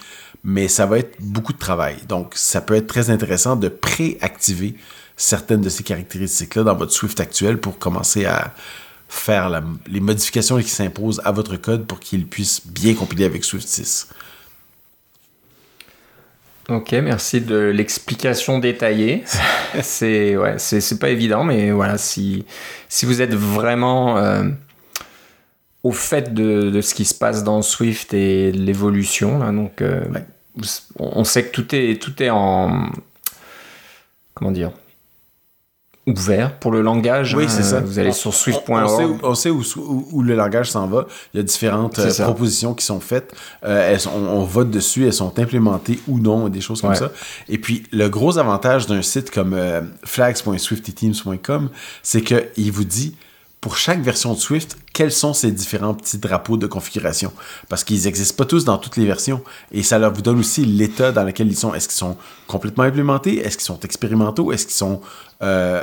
mais ça va être beaucoup de travail. Donc, ça peut être très intéressant de préactiver certaines de ces caractéristiques-là dans votre Swift actuel pour commencer à faire les modifications qui s'imposent à votre code pour qu'il puisse bien compiler avec Swift 6. Ok, merci de l'explication détaillée. c'est ouais, c'est pas évident, mais voilà, si, si vous êtes vraiment euh, au fait de, de, ce qui se passe dans Swift et l'évolution, donc euh, on sait que tout est, tout est en. Comment dire ouvert pour le langage. Oui, c'est ça. Vous allez sur swift.org. On, sait, où, où, le langage s'en va. Il y a différentes euh, propositions qui sont faites. Euh, elles on, vote dessus, elles sont implémentées ou non, des choses comme ça. Et puis, le gros avantage d'un site comme euh, flags.swiftyteams.com, c'est qu'il vous dit pour chaque version de Swift, quels sont ces différents petits drapeaux de configuration? Parce qu'ils n'existent pas tous dans toutes les versions. Et ça leur vous donne aussi l'état dans lequel ils sont. Est-ce qu'ils sont complètement implémentés? Est-ce qu'ils sont expérimentaux? Est-ce qu'ils sont euh,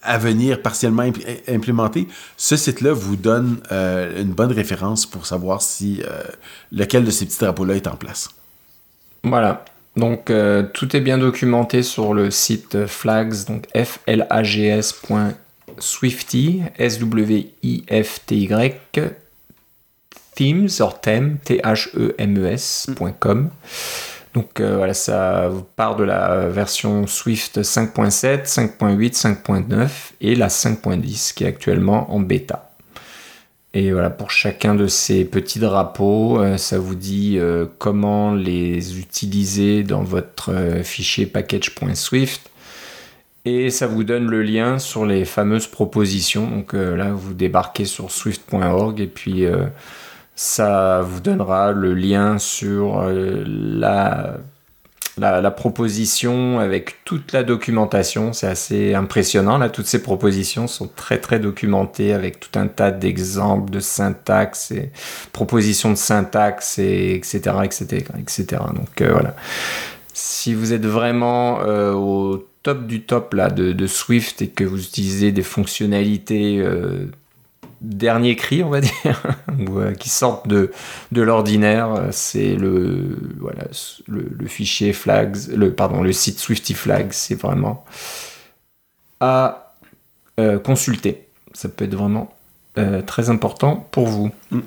à, venir partiellement implémentés? Ce site-là vous donne euh, une bonne référence pour savoir si euh, lequel de ces petits drapeaux-là est en place. Voilà. Donc tout est bien documenté sur le site flags, donc flags.com Swifty, S-W-I-F-T-Y, themes, or thème, T-H-E-M-E-S.com. Donc euh, voilà, ça part de la version Swift 5.7, 5.8, 5.9 et la 5.10 qui est actuellement en bêta. Et voilà, pour chacun de ces petits drapeaux, euh, ça vous dit euh, comment les utiliser dans votre fichier package.swift et ça vous donne le lien sur les fameuses propositions. Donc euh, là, vous débarquez sur swift.org et puis euh, ça vous donnera le lien sur euh, la, la, proposition avec toute la documentation. C'est assez impressionnant. Là, toutes ces propositions sont très très documentées avec tout un tas d'exemples de syntaxe et propositions de syntaxe et etc etc etc. Donc voilà. Si vous êtes vraiment au top du top là, de, Swift et que vous utilisez des fonctionnalités euh, dernier cri, on va dire, euh, qui sortent de, de l'ordinaire, c'est le, voilà, le, fichier flags, le, pardon, le site Swifty Flags, c'est vraiment à euh, consulter. Ça peut être vraiment très important pour vous. Mm.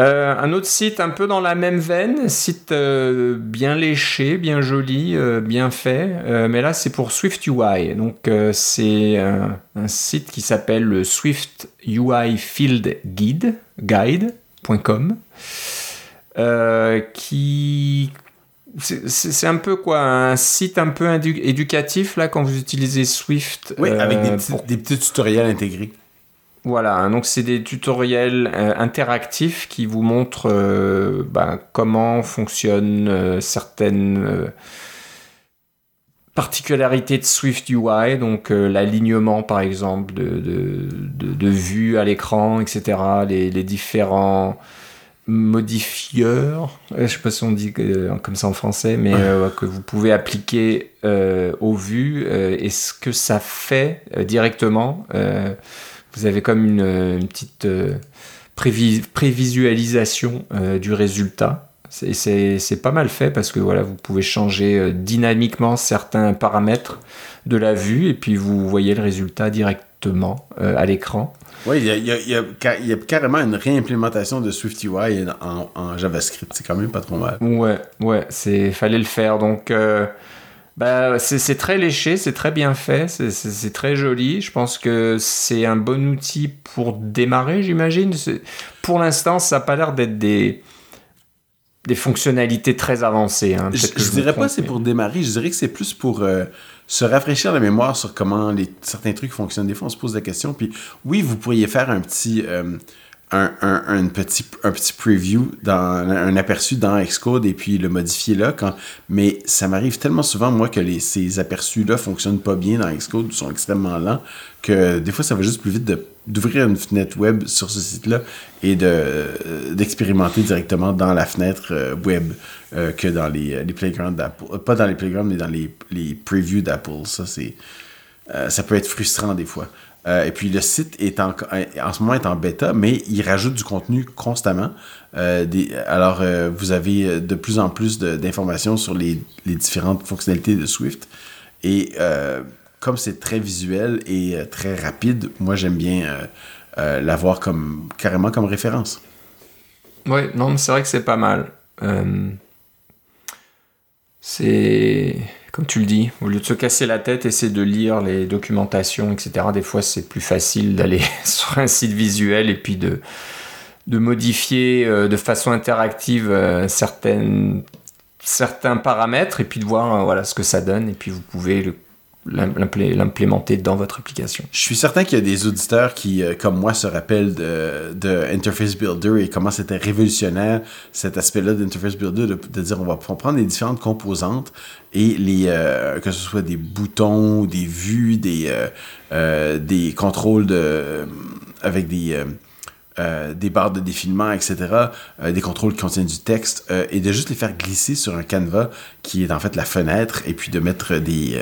Euh, un autre site un peu dans la même veine, site euh, bien léché, bien joli, euh, bien fait, mais là c'est pour Swift UI. Donc c'est un, site qui s'appelle le Swift UI Field Guide, guide.com, qui c'est un peu quoi un site un peu éducatif là quand vous utilisez Swift. Oui, avec des des petits tutoriels intégrés. Voilà, donc c'est des tutoriels euh, interactifs qui vous montrent euh, ben, comment fonctionnent euh, certaines particularités de Swift UI, donc l'alignement par exemple de, de, vues à l'écran, etc., les, différents modifieurs, je sais pas si on dit comme ça en français, mais que vous pouvez appliquer aux vues et ce que ça fait directement vous avez comme une, petite euh, prévisualisation euh, du résultat. C'est pas mal fait parce que voilà, vous pouvez changer euh, dynamiquement certains paramètres de la vue et puis vous voyez le résultat directement à l'écran. Oui, il y, a, carrément une réimplémentation de SwiftUI en, en JavaScript. C'est quand même pas trop mal. Ouais, ouais, c'est fallait le faire. Donc, bah, c'est très léché, c'est très bien fait, c'est très joli. Je pense que c'est un bon outil pour démarrer, j'imagine. Pour l'instant, ça n'a pas l'air d'être des, des fonctionnalités très avancées. Hein. Je, ne dirais pas c'est pour démarrer, je dirais que c'est plus pour euh, se rafraîchir la mémoire sur comment les, certains trucs fonctionnent. Des fois, on se pose la question. Puis oui, vous pourriez faire un petit... Euh, un, un, petit, un petit preview, dans, un aperçu dans Xcode et puis le modifier là. Quand, mais ça m'arrive tellement souvent, moi, que les, ces aperçus-là fonctionnent pas bien dans Xcode, sont extrêmement lents, que des fois, ça va juste plus vite d'ouvrir une fenêtre web sur ce site-là et d'expérimenter directement dans la fenêtre euh, web euh, que dans les, les playgrounds d'Apple. Pas dans les playgrounds, mais dans les, les previews d'Apple. Ça, euh, ça peut être frustrant des fois. Euh, et puis le site est en, en ce moment est en bêta, mais il rajoute du contenu constamment. Euh, alors euh, vous avez de plus en plus d'informations sur les, différentes fonctionnalités de Swift. Et comme c'est très visuel et très rapide, moi j'aime bien l'avoir comme carrément comme référence. Oui, non, c'est vrai que c'est pas mal. c'est comme tu le dis, au lieu de se casser la tête, essayer de lire les documentations, etc. Des fois, c'est plus facile d'aller sur un site visuel et puis de, de modifier euh, de façon interactive euh, certaines, certains paramètres et puis de voir euh, voilà, ce que ça donne. Et puis, vous pouvez le l'implémenter dans votre application. Je suis certain qu'il y a des auditeurs qui, euh, comme moi, se rappellent de, de Interface Builder et comment c'était révolutionnaire cet aspect-là d'Interface Builder, de, dire on va prendre les différentes composantes et les euh, que ce soit des boutons, des vues, des, euh, des contrôles de, avec des euh, des barres de défilement, etc., euh, des contrôles qui contiennent du texte, euh, et de juste les faire glisser sur un canevas qui est en fait la fenêtre, et puis de mettre des,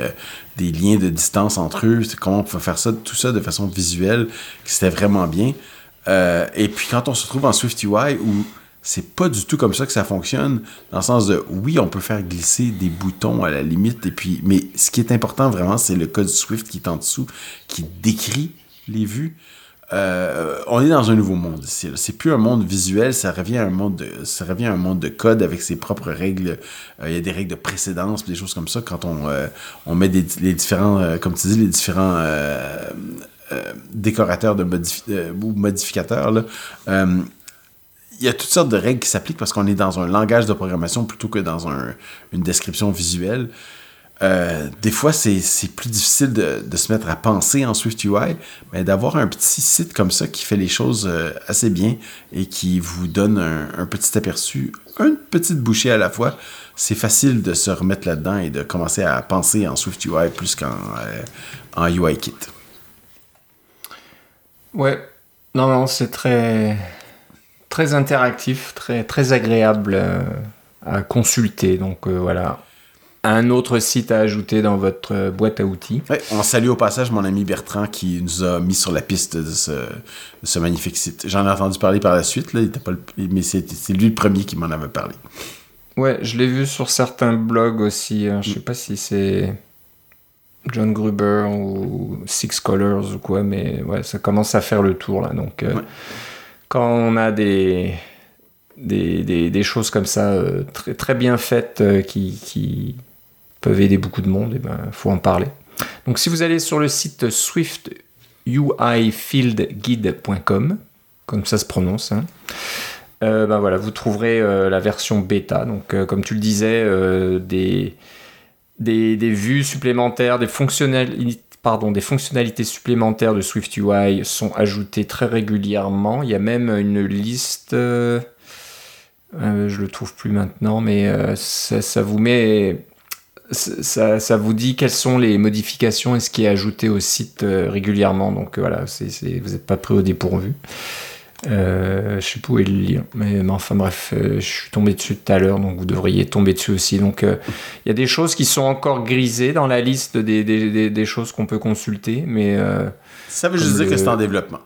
des liens de distance entre eux, comment on peut faire ça, tout ça de façon visuelle, c'était vraiment bien. et puis quand on se trouve en SwiftUI où c'est pas du tout comme ça que ça fonctionne, dans le sens de oui, on peut faire glisser des boutons à la limite, et puis, mais ce qui est important vraiment, c'est le code Swift qui est en dessous, qui décrit les vues. Euh, on est dans un nouveau monde ici. C'est plus un monde visuel, ça revient à un monde de, ça revient un monde de code avec ses propres règles. Euh, il y a des règles de précédence, des choses comme ça. Quand on, euh, on met des, les différents, comme tu dis, les différents décorateurs de ou modificateurs, il y a toutes sortes de règles qui s'appliquent parce qu'on est dans un langage de programmation plutôt que dans un, une description visuelle. Euh, des fois, c'est plus difficile de, se mettre à penser en SwiftUI, mais d'avoir un petit site comme ça qui fait les choses euh, assez bien et qui vous donne un, petit aperçu, une petite bouchée à la fois, c'est facile de se remettre là-dedans et de commencer à penser en SwiftUI plus qu'en euh, en UIKit. Ouais, non, non, c'est très, très interactif, très, très agréable à consulter. Donc voilà, un autre site à ajouter dans votre euh, boîte à outils. on salue au passage mon ami Bertrand qui nous a mis sur la piste de ce, magnifique site. J'en ai entendu parler par la suite, là, il était pas mais c'est lui le premier qui m'en avait parlé. Ouais, je l'ai vu sur certains blogs aussi. Hein. Je sais pas si c'est John Gruber ou Six Colors ou quoi, mais ouais, ça commence à faire le tour là. Donc, euh, quand on a des des, des, des, choses comme ça euh, très, très bien faites euh, qui, qui, peuvent aider beaucoup de monde, et ben faut en parler. Donc si vous allez sur le site swiftuifieldguide.com, comme ça se prononce, hein, euh, ben voilà, vous trouverez la version bêta. Donc comme tu le disais, des, des, des, vues supplémentaires, des fonctionnalités pardon, des fonctionnalités supplémentaires de SwiftUI sont ajoutées très régulièrement. Il y a même une liste euh, je le trouve plus maintenant, mais euh, ça, vous met. Ça, ça, vous dit quelles sont les modifications et ce qui est ajouté au site euh, régulièrement. Donc voilà, vous n'êtes pas pris au dépourvu. Je sais pas où est le lien, mais, enfin bref, je suis tombé dessus tout à l'heure, donc vous devriez tomber dessus aussi. Donc il y a des choses qui sont encore grisées dans la liste des, des, des, choses qu'on peut consulter, mais. ça veut juste dire que c'est en développement.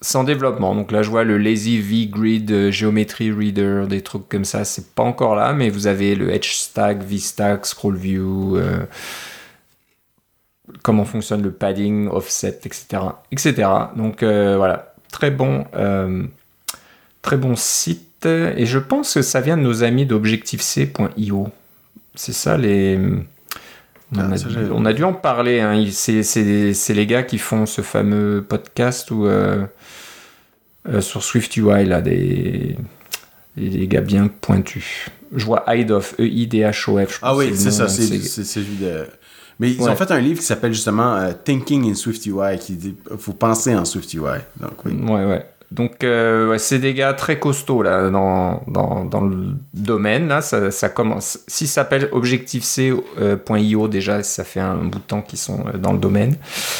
C'est en développement. Donc là, je vois le Lazy V-Grid, euh, Geometry Reader, des trucs comme ça. C'est pas encore là, mais vous avez le Stack, V-Stack, Scroll View, euh, comment fonctionne le padding, offset, etc. etc. Donc euh, voilà, très bon, très bon site. Et je pense que ça vient de nos amis d'objectifc.io. C'est ça les. On, a, ah, on, a, dû en parler. Hein. C'est les gars qui font ce fameux podcast où euh, sur SwiftUI, là, des, des gars bien pointus. Je vois Eidoff, E-I-D-H-O-F. Ah oui, c'est ça, c'est de... Mais ils ont fait un livre qui s'appelle justement euh, Thinking in SwiftUI, qui dit faut penser en SwiftUI. Donc, oui. Ouais, ouais. Donc, euh, c'est des gars très costauds là, dans, dans, dans le domaine. Là, ça, ça commence. Si ça s'appelle Objectif-C.io, euh, déjà, ça fait un bout de temps qu'ils sont euh, dans le domaine.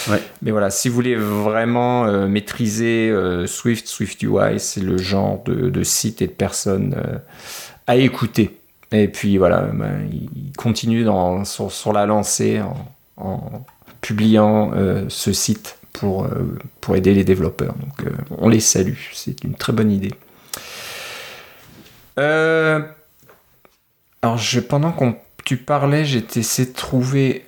Ouais. Mais voilà, si vous voulez vraiment maîtriser Swift, SwiftUI, c'est le genre de, de, site et de personnes à écouter. Et puis voilà, ils continuent dans, sur, la lancée en, publiant ce site pour, euh, pour aider les développeurs. Donc euh, on les salue, c'est une très bonne idée. Euh, alors pendant que tu parlais, j'étais essayé de trouver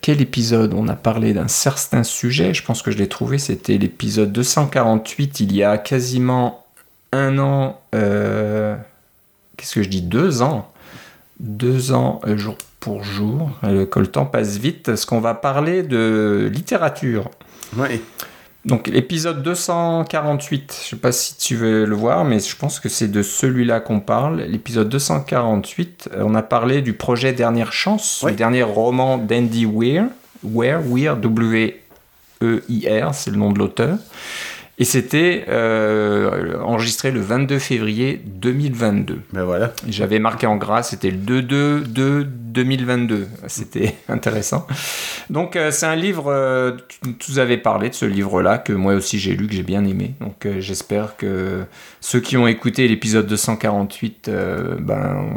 quel épisode? On a parlé d'un certain sujet. Je pense que je l'ai trouvé, c'était l'épisode 248, il y a quasiment un an. Qu'est-ce que je dis? Deux ans? Deux ans, jour pour jour. Le, le temps passe vite. Ce qu'on va parler de littérature. Oui. Donc l'épisode 248, je sais pas si tu veux le voir, mais je pense que c'est de celui-là qu'on parle. L'épisode 248, euh, on a parlé du projet Dernière Chance, le dernier roman d'Andy Weir, Weir, Weir, W-E-I-R, c'est le nom de l'auteur. Et c'était euh, enregistré le 22 février 2022. Ben voilà. J'avais marqué en gras, c'était le 2-2-2-2022. C'était intéressant. Donc euh, c'est un livre, euh, tu nous avais parlé de ce livre-là, que moi aussi j'ai lu, que j'ai bien aimé. Donc j'espère que ceux qui ont écouté l'épisode 248, ben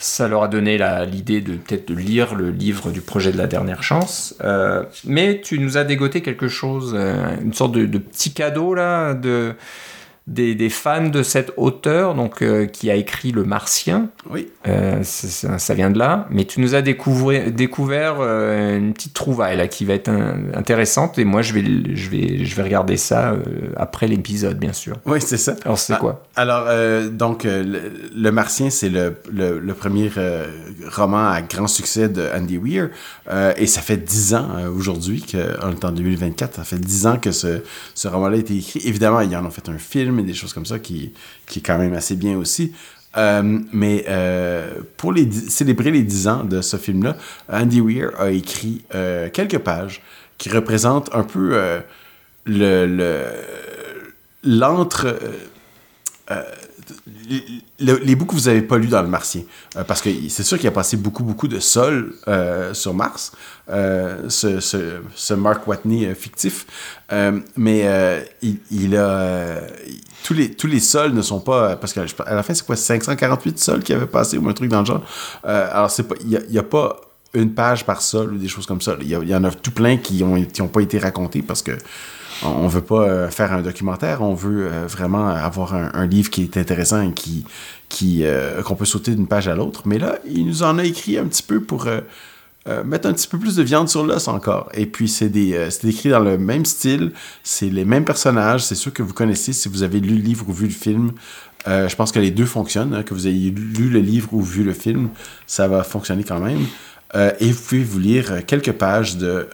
ça leur a donné l'idée de peut-être de lire le livre du projet de la dernière chance. Euh, mais tu nous as dégoté quelque chose, euh, une sorte de, de, petit cadeau là, de, des, fans de cet auteur donc, euh, qui a écrit Le Martien. Oui. Euh, ça, vient de là. Mais tu nous as découvert, découvert euh, une petite trouvaille là, qui va être intéressante. Et moi, je vais, je vais, je vais regarder ça après l'épisode, bien sûr. Oui, c'est ça. Alors, c'est ah, quoi? Alors, donc, le, Martien, c'est le, le, premier roman à grand succès de Andy Weir. et ça fait dix ans aujourd'hui, en 2024, ça fait dix ans que ce, ce roman-là a été écrit. Évidemment, ils en ont fait un film des choses comme ça qui, qui est quand même assez bien aussi. Euh, mais euh, pour célébrer les 10 ans de ce film-là, Andy Weir a écrit euh, quelques pages qui représentent un peu le l'entre les bouts que vous n'avez pas lus dans le Martien, euh, parce que c'est sûr qu'il a passé beaucoup, beaucoup de sol euh, sur Mars, euh, ce, Mark Watney fictif, mais il, a... tous, les, tous les sols ne sont pas... Parce qu'à la fin, c'est quoi, 548 sols qui avaient passé ou un truc dans le genre? alors, c'est pas... Il n'y a, pas une page par sol ou des choses comme ça. Il y, en a tout plein qui n'ont qui ont pas été racontés parce que on veut pas euh, faire un documentaire, on veut euh, vraiment avoir un, livre qui est intéressant et qui, euh, qu'on peut sauter d'une page à l'autre. Mais là, il nous en a écrit un petit peu pour mettre un petit peu plus de viande sur l'os encore. Et puis c'est des, écrit dans le même style, c'est les mêmes personnages, c'est sûr que vous connaissez si vous avez lu le livre ou vu le film. Je pense que les deux fonctionnent, hein, que vous ayez lu le livre ou vu le film, ça va fonctionner quand même. Euh, et vous pouvez vous lire quelques pages de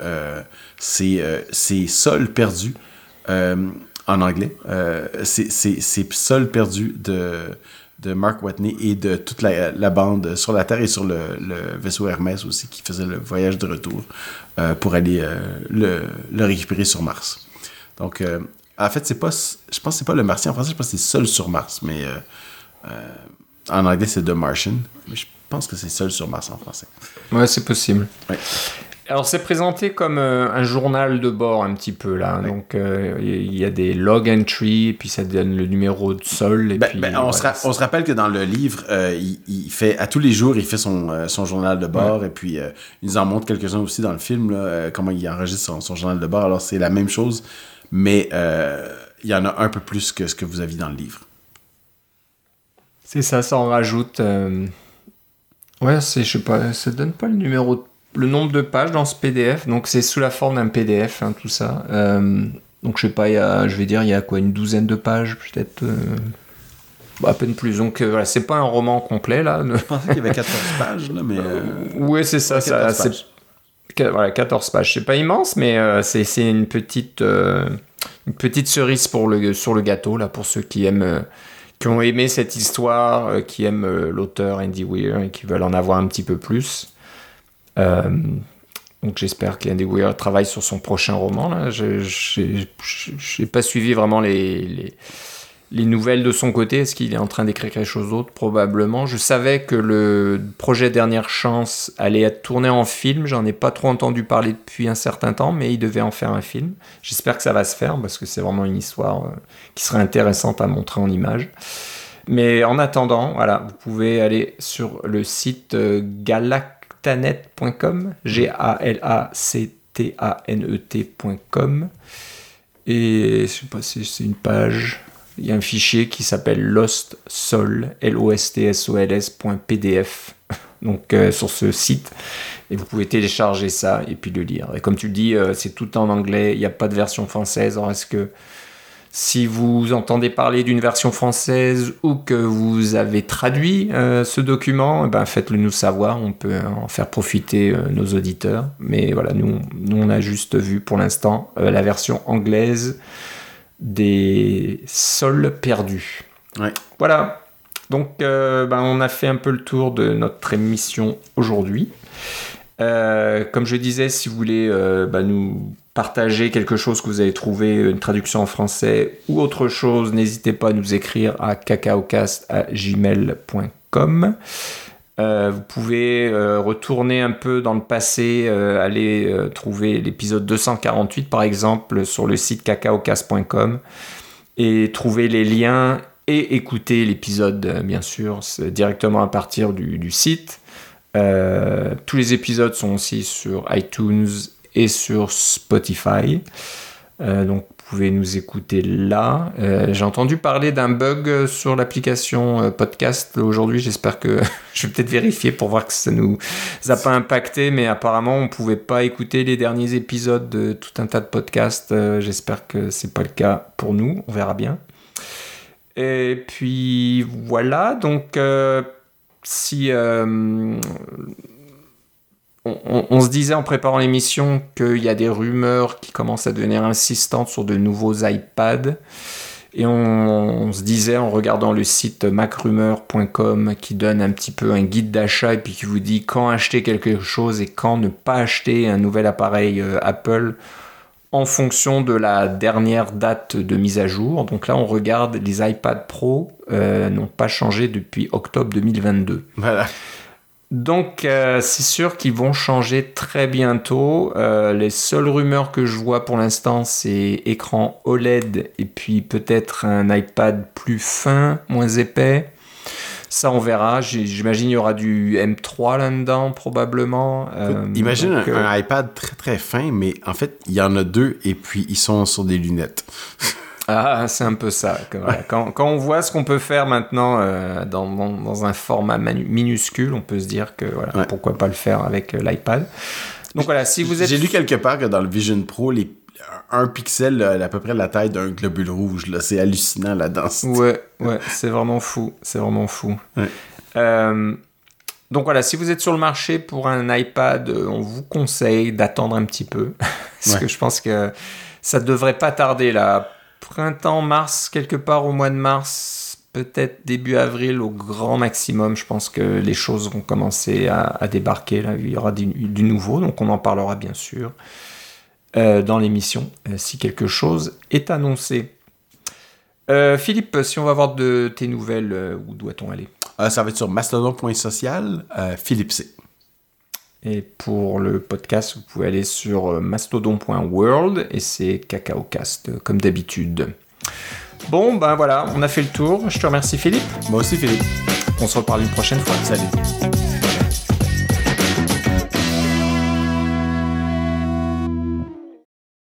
ces, ces sols perdus en anglais. ces, ces sols perdus de, de Mark Watney et de toute la, bande sur la Terre et sur le, vaisseau Hermès aussi qui faisait le voyage de retour pour aller le, récupérer sur Mars. Donc, en fait, c'est pas. Je pense que c'est pas le Martien en français, je pense que c'est Seul sur Mars, mais euh, euh, en anglais c'est The Martian. Pense que c'est Seul sur Mars en français. Ouais, c'est possible. Alors c'est présenté comme euh, un journal de bord un petit peu là, donc il y a des log entry, et puis ça donne le numéro de sol. Et ben, puis, ben, on, se on, se rappelle que dans le livre, il, il, fait à tous les jours, il fait son, son journal de bord, et puis il nous en montre quelques-uns aussi dans le film, là, comment il enregistre son, son, journal de bord. Alors c'est la même chose mais euh, il y en a un peu plus que ce que vous aviez dans le livre. C'est ça, ça en rajoute. Euh, ouais, c'est, je sais pas, ça donne pas le numéro, le nombre de pages dans ce PDF, donc c'est sous la forme d'un PDF, hein, tout ça. Euh, donc je sais pas, y a, je vais dire, il y a quoi, une douzaine de pages, peut-être à peine plus. Donc voilà, c'est pas un roman complet là. Je pensais qu'il y avait 14 pages là, mais. Oui, c'est ça, ça c'est voilà, 14 pages. C'est pas immense, mais euh, c'est une petite, euh, une petite cerise pour le, sur le gâteau, là, pour ceux qui aiment, euh, qui ont aimé cette histoire, qui aiment l'auteur Andy Weir et qui veulent en avoir un petit peu plus. donc j'espère qu'Andy Weir travaille sur son prochain roman. Je n'ai pas suivi vraiment les, les les nouvelles de son côté Est-ce qu'il est en train d'écrire quelque chose d'autre? Probablement. Je savais que le projet Dernière Chance allait être tourné en film. J'en ai pas trop entendu parler depuis un certain temps, mais il devait en faire un film. J'espère que ça va se faire parce que c'est vraiment une histoire euh, qui serait intéressante à montrer en image. Mais en attendant, voilà, vous pouvez aller sur le site euh, galactanet.com, G-A-L-A-C-T-A-N-E-T.com. Et je sais pas si c'est une page il y a un fichier qui s'appelle lostsol, l o s t s o l s.pdf, donc euh, sur ce site, et vous pouvez télécharger ça et puis le lire. Et comme tu le dis, euh, c'est tout en anglais, il n'y a pas de version française. Alors est-ce que si vous entendez parler d'une version française ou que vous avez traduit euh, ce document, eh ben faites-le nous savoir, on peut en faire profiter nos auditeurs. Mais voilà, nous on a juste vu pour l'instant la version anglaise des sols perdus. Voilà. Donc, euh, ben, on a fait un peu le tour de notre émission aujourd'hui. Euh, comme je disais, si vous voulez euh, ben, nous partager quelque chose que vous avez trouvé, une traduction en français ou autre chose, n'hésitez pas à nous écrire à cacaocast.gmail.com. Euh, vous pouvez euh, retourner un peu dans le passé, euh, aller trouver l'épisode 248 par exemple sur le site cacaocas.com et trouver les liens et écouter l'épisode bien sûr directement à partir du, du site. tous les épisodes sont aussi sur iTunes et sur Spotify. donc pouvez nous écouter là. Euh, j'ai entendu parler d'un bug sur l'application euh, podcast aujourd'hui. J'espère que je vais peut-être vérifier pour voir que ça nous a pas impacté, mais apparemment on pouvait pas écouter les derniers épisodes de tout un tas de podcasts. Euh, j'espère que c'est pas le cas pour nous. On verra bien. Et puis voilà. Donc si on, se disait en préparant l'émission qu'il y a des rumeurs qui commencent à devenir insistantes sur de nouveaux iPads. Et on, se disait en regardant le site macrumeur.com qui donne un petit peu un guide d'achat et puis qui vous dit quand acheter quelque chose et quand ne pas acheter un nouvel appareil euh, Apple en fonction de la dernière date de mise à jour. Donc là, on regarde les iPad Pro euh, n'ont pas changé depuis octobre 2022. Voilà. Donc euh, c'est sûr qu'ils vont changer très bientôt. Euh, les seules rumeurs que je vois pour l'instant c'est écran OLED et puis peut-être un iPad plus fin, moins épais. Ça on verra. J'imagine il y aura du M3 là-dedans probablement. Euh, imagine un, iPad très très fin mais en fait il y en a deux et puis ils sont sur des lunettes. Ah, c'est un peu ça. Quand, quand, on voit ce qu'on peut faire maintenant euh, dans, dans, un format minuscule, on peut se dire que voilà, pourquoi pas le faire avec euh, l'iPad. Donc voilà, si vous êtes... J'ai lu quelque part que dans le Vision Pro, les, un pixel là, à peu près la taille d'un globule rouge. Là. C'est hallucinant la densité. Ouais, ouais, c'est vraiment fou. C'est vraiment fou. Ouais. Euh, donc voilà, si vous êtes sur le marché pour un iPad, on vous conseille d'attendre un petit peu. Parce Ouais. que je pense que ça devrait pas tarder là. Printemps, mars, quelque part au mois de mars, peut-être début avril au grand maximum. Je pense que les choses vont commencer à, débarquer. Là. Il y aura du, nouveau, donc on en parlera bien sûr euh, dans l'émission euh, si quelque chose est annoncé. Euh, Philippe, si on va avoir de tes nouvelles, où doit-on aller? Ça va être sur mastodon.social, Philippe C. Et pour le podcast, vous pouvez aller sur euh, mastodon.world et c'est CacaoCast, euh, comme d'habitude. Bon, ben voilà, on a fait le tour. Je te remercie Philippe. Moi aussi, Philippe. On se reparle une prochaine fois. Salut.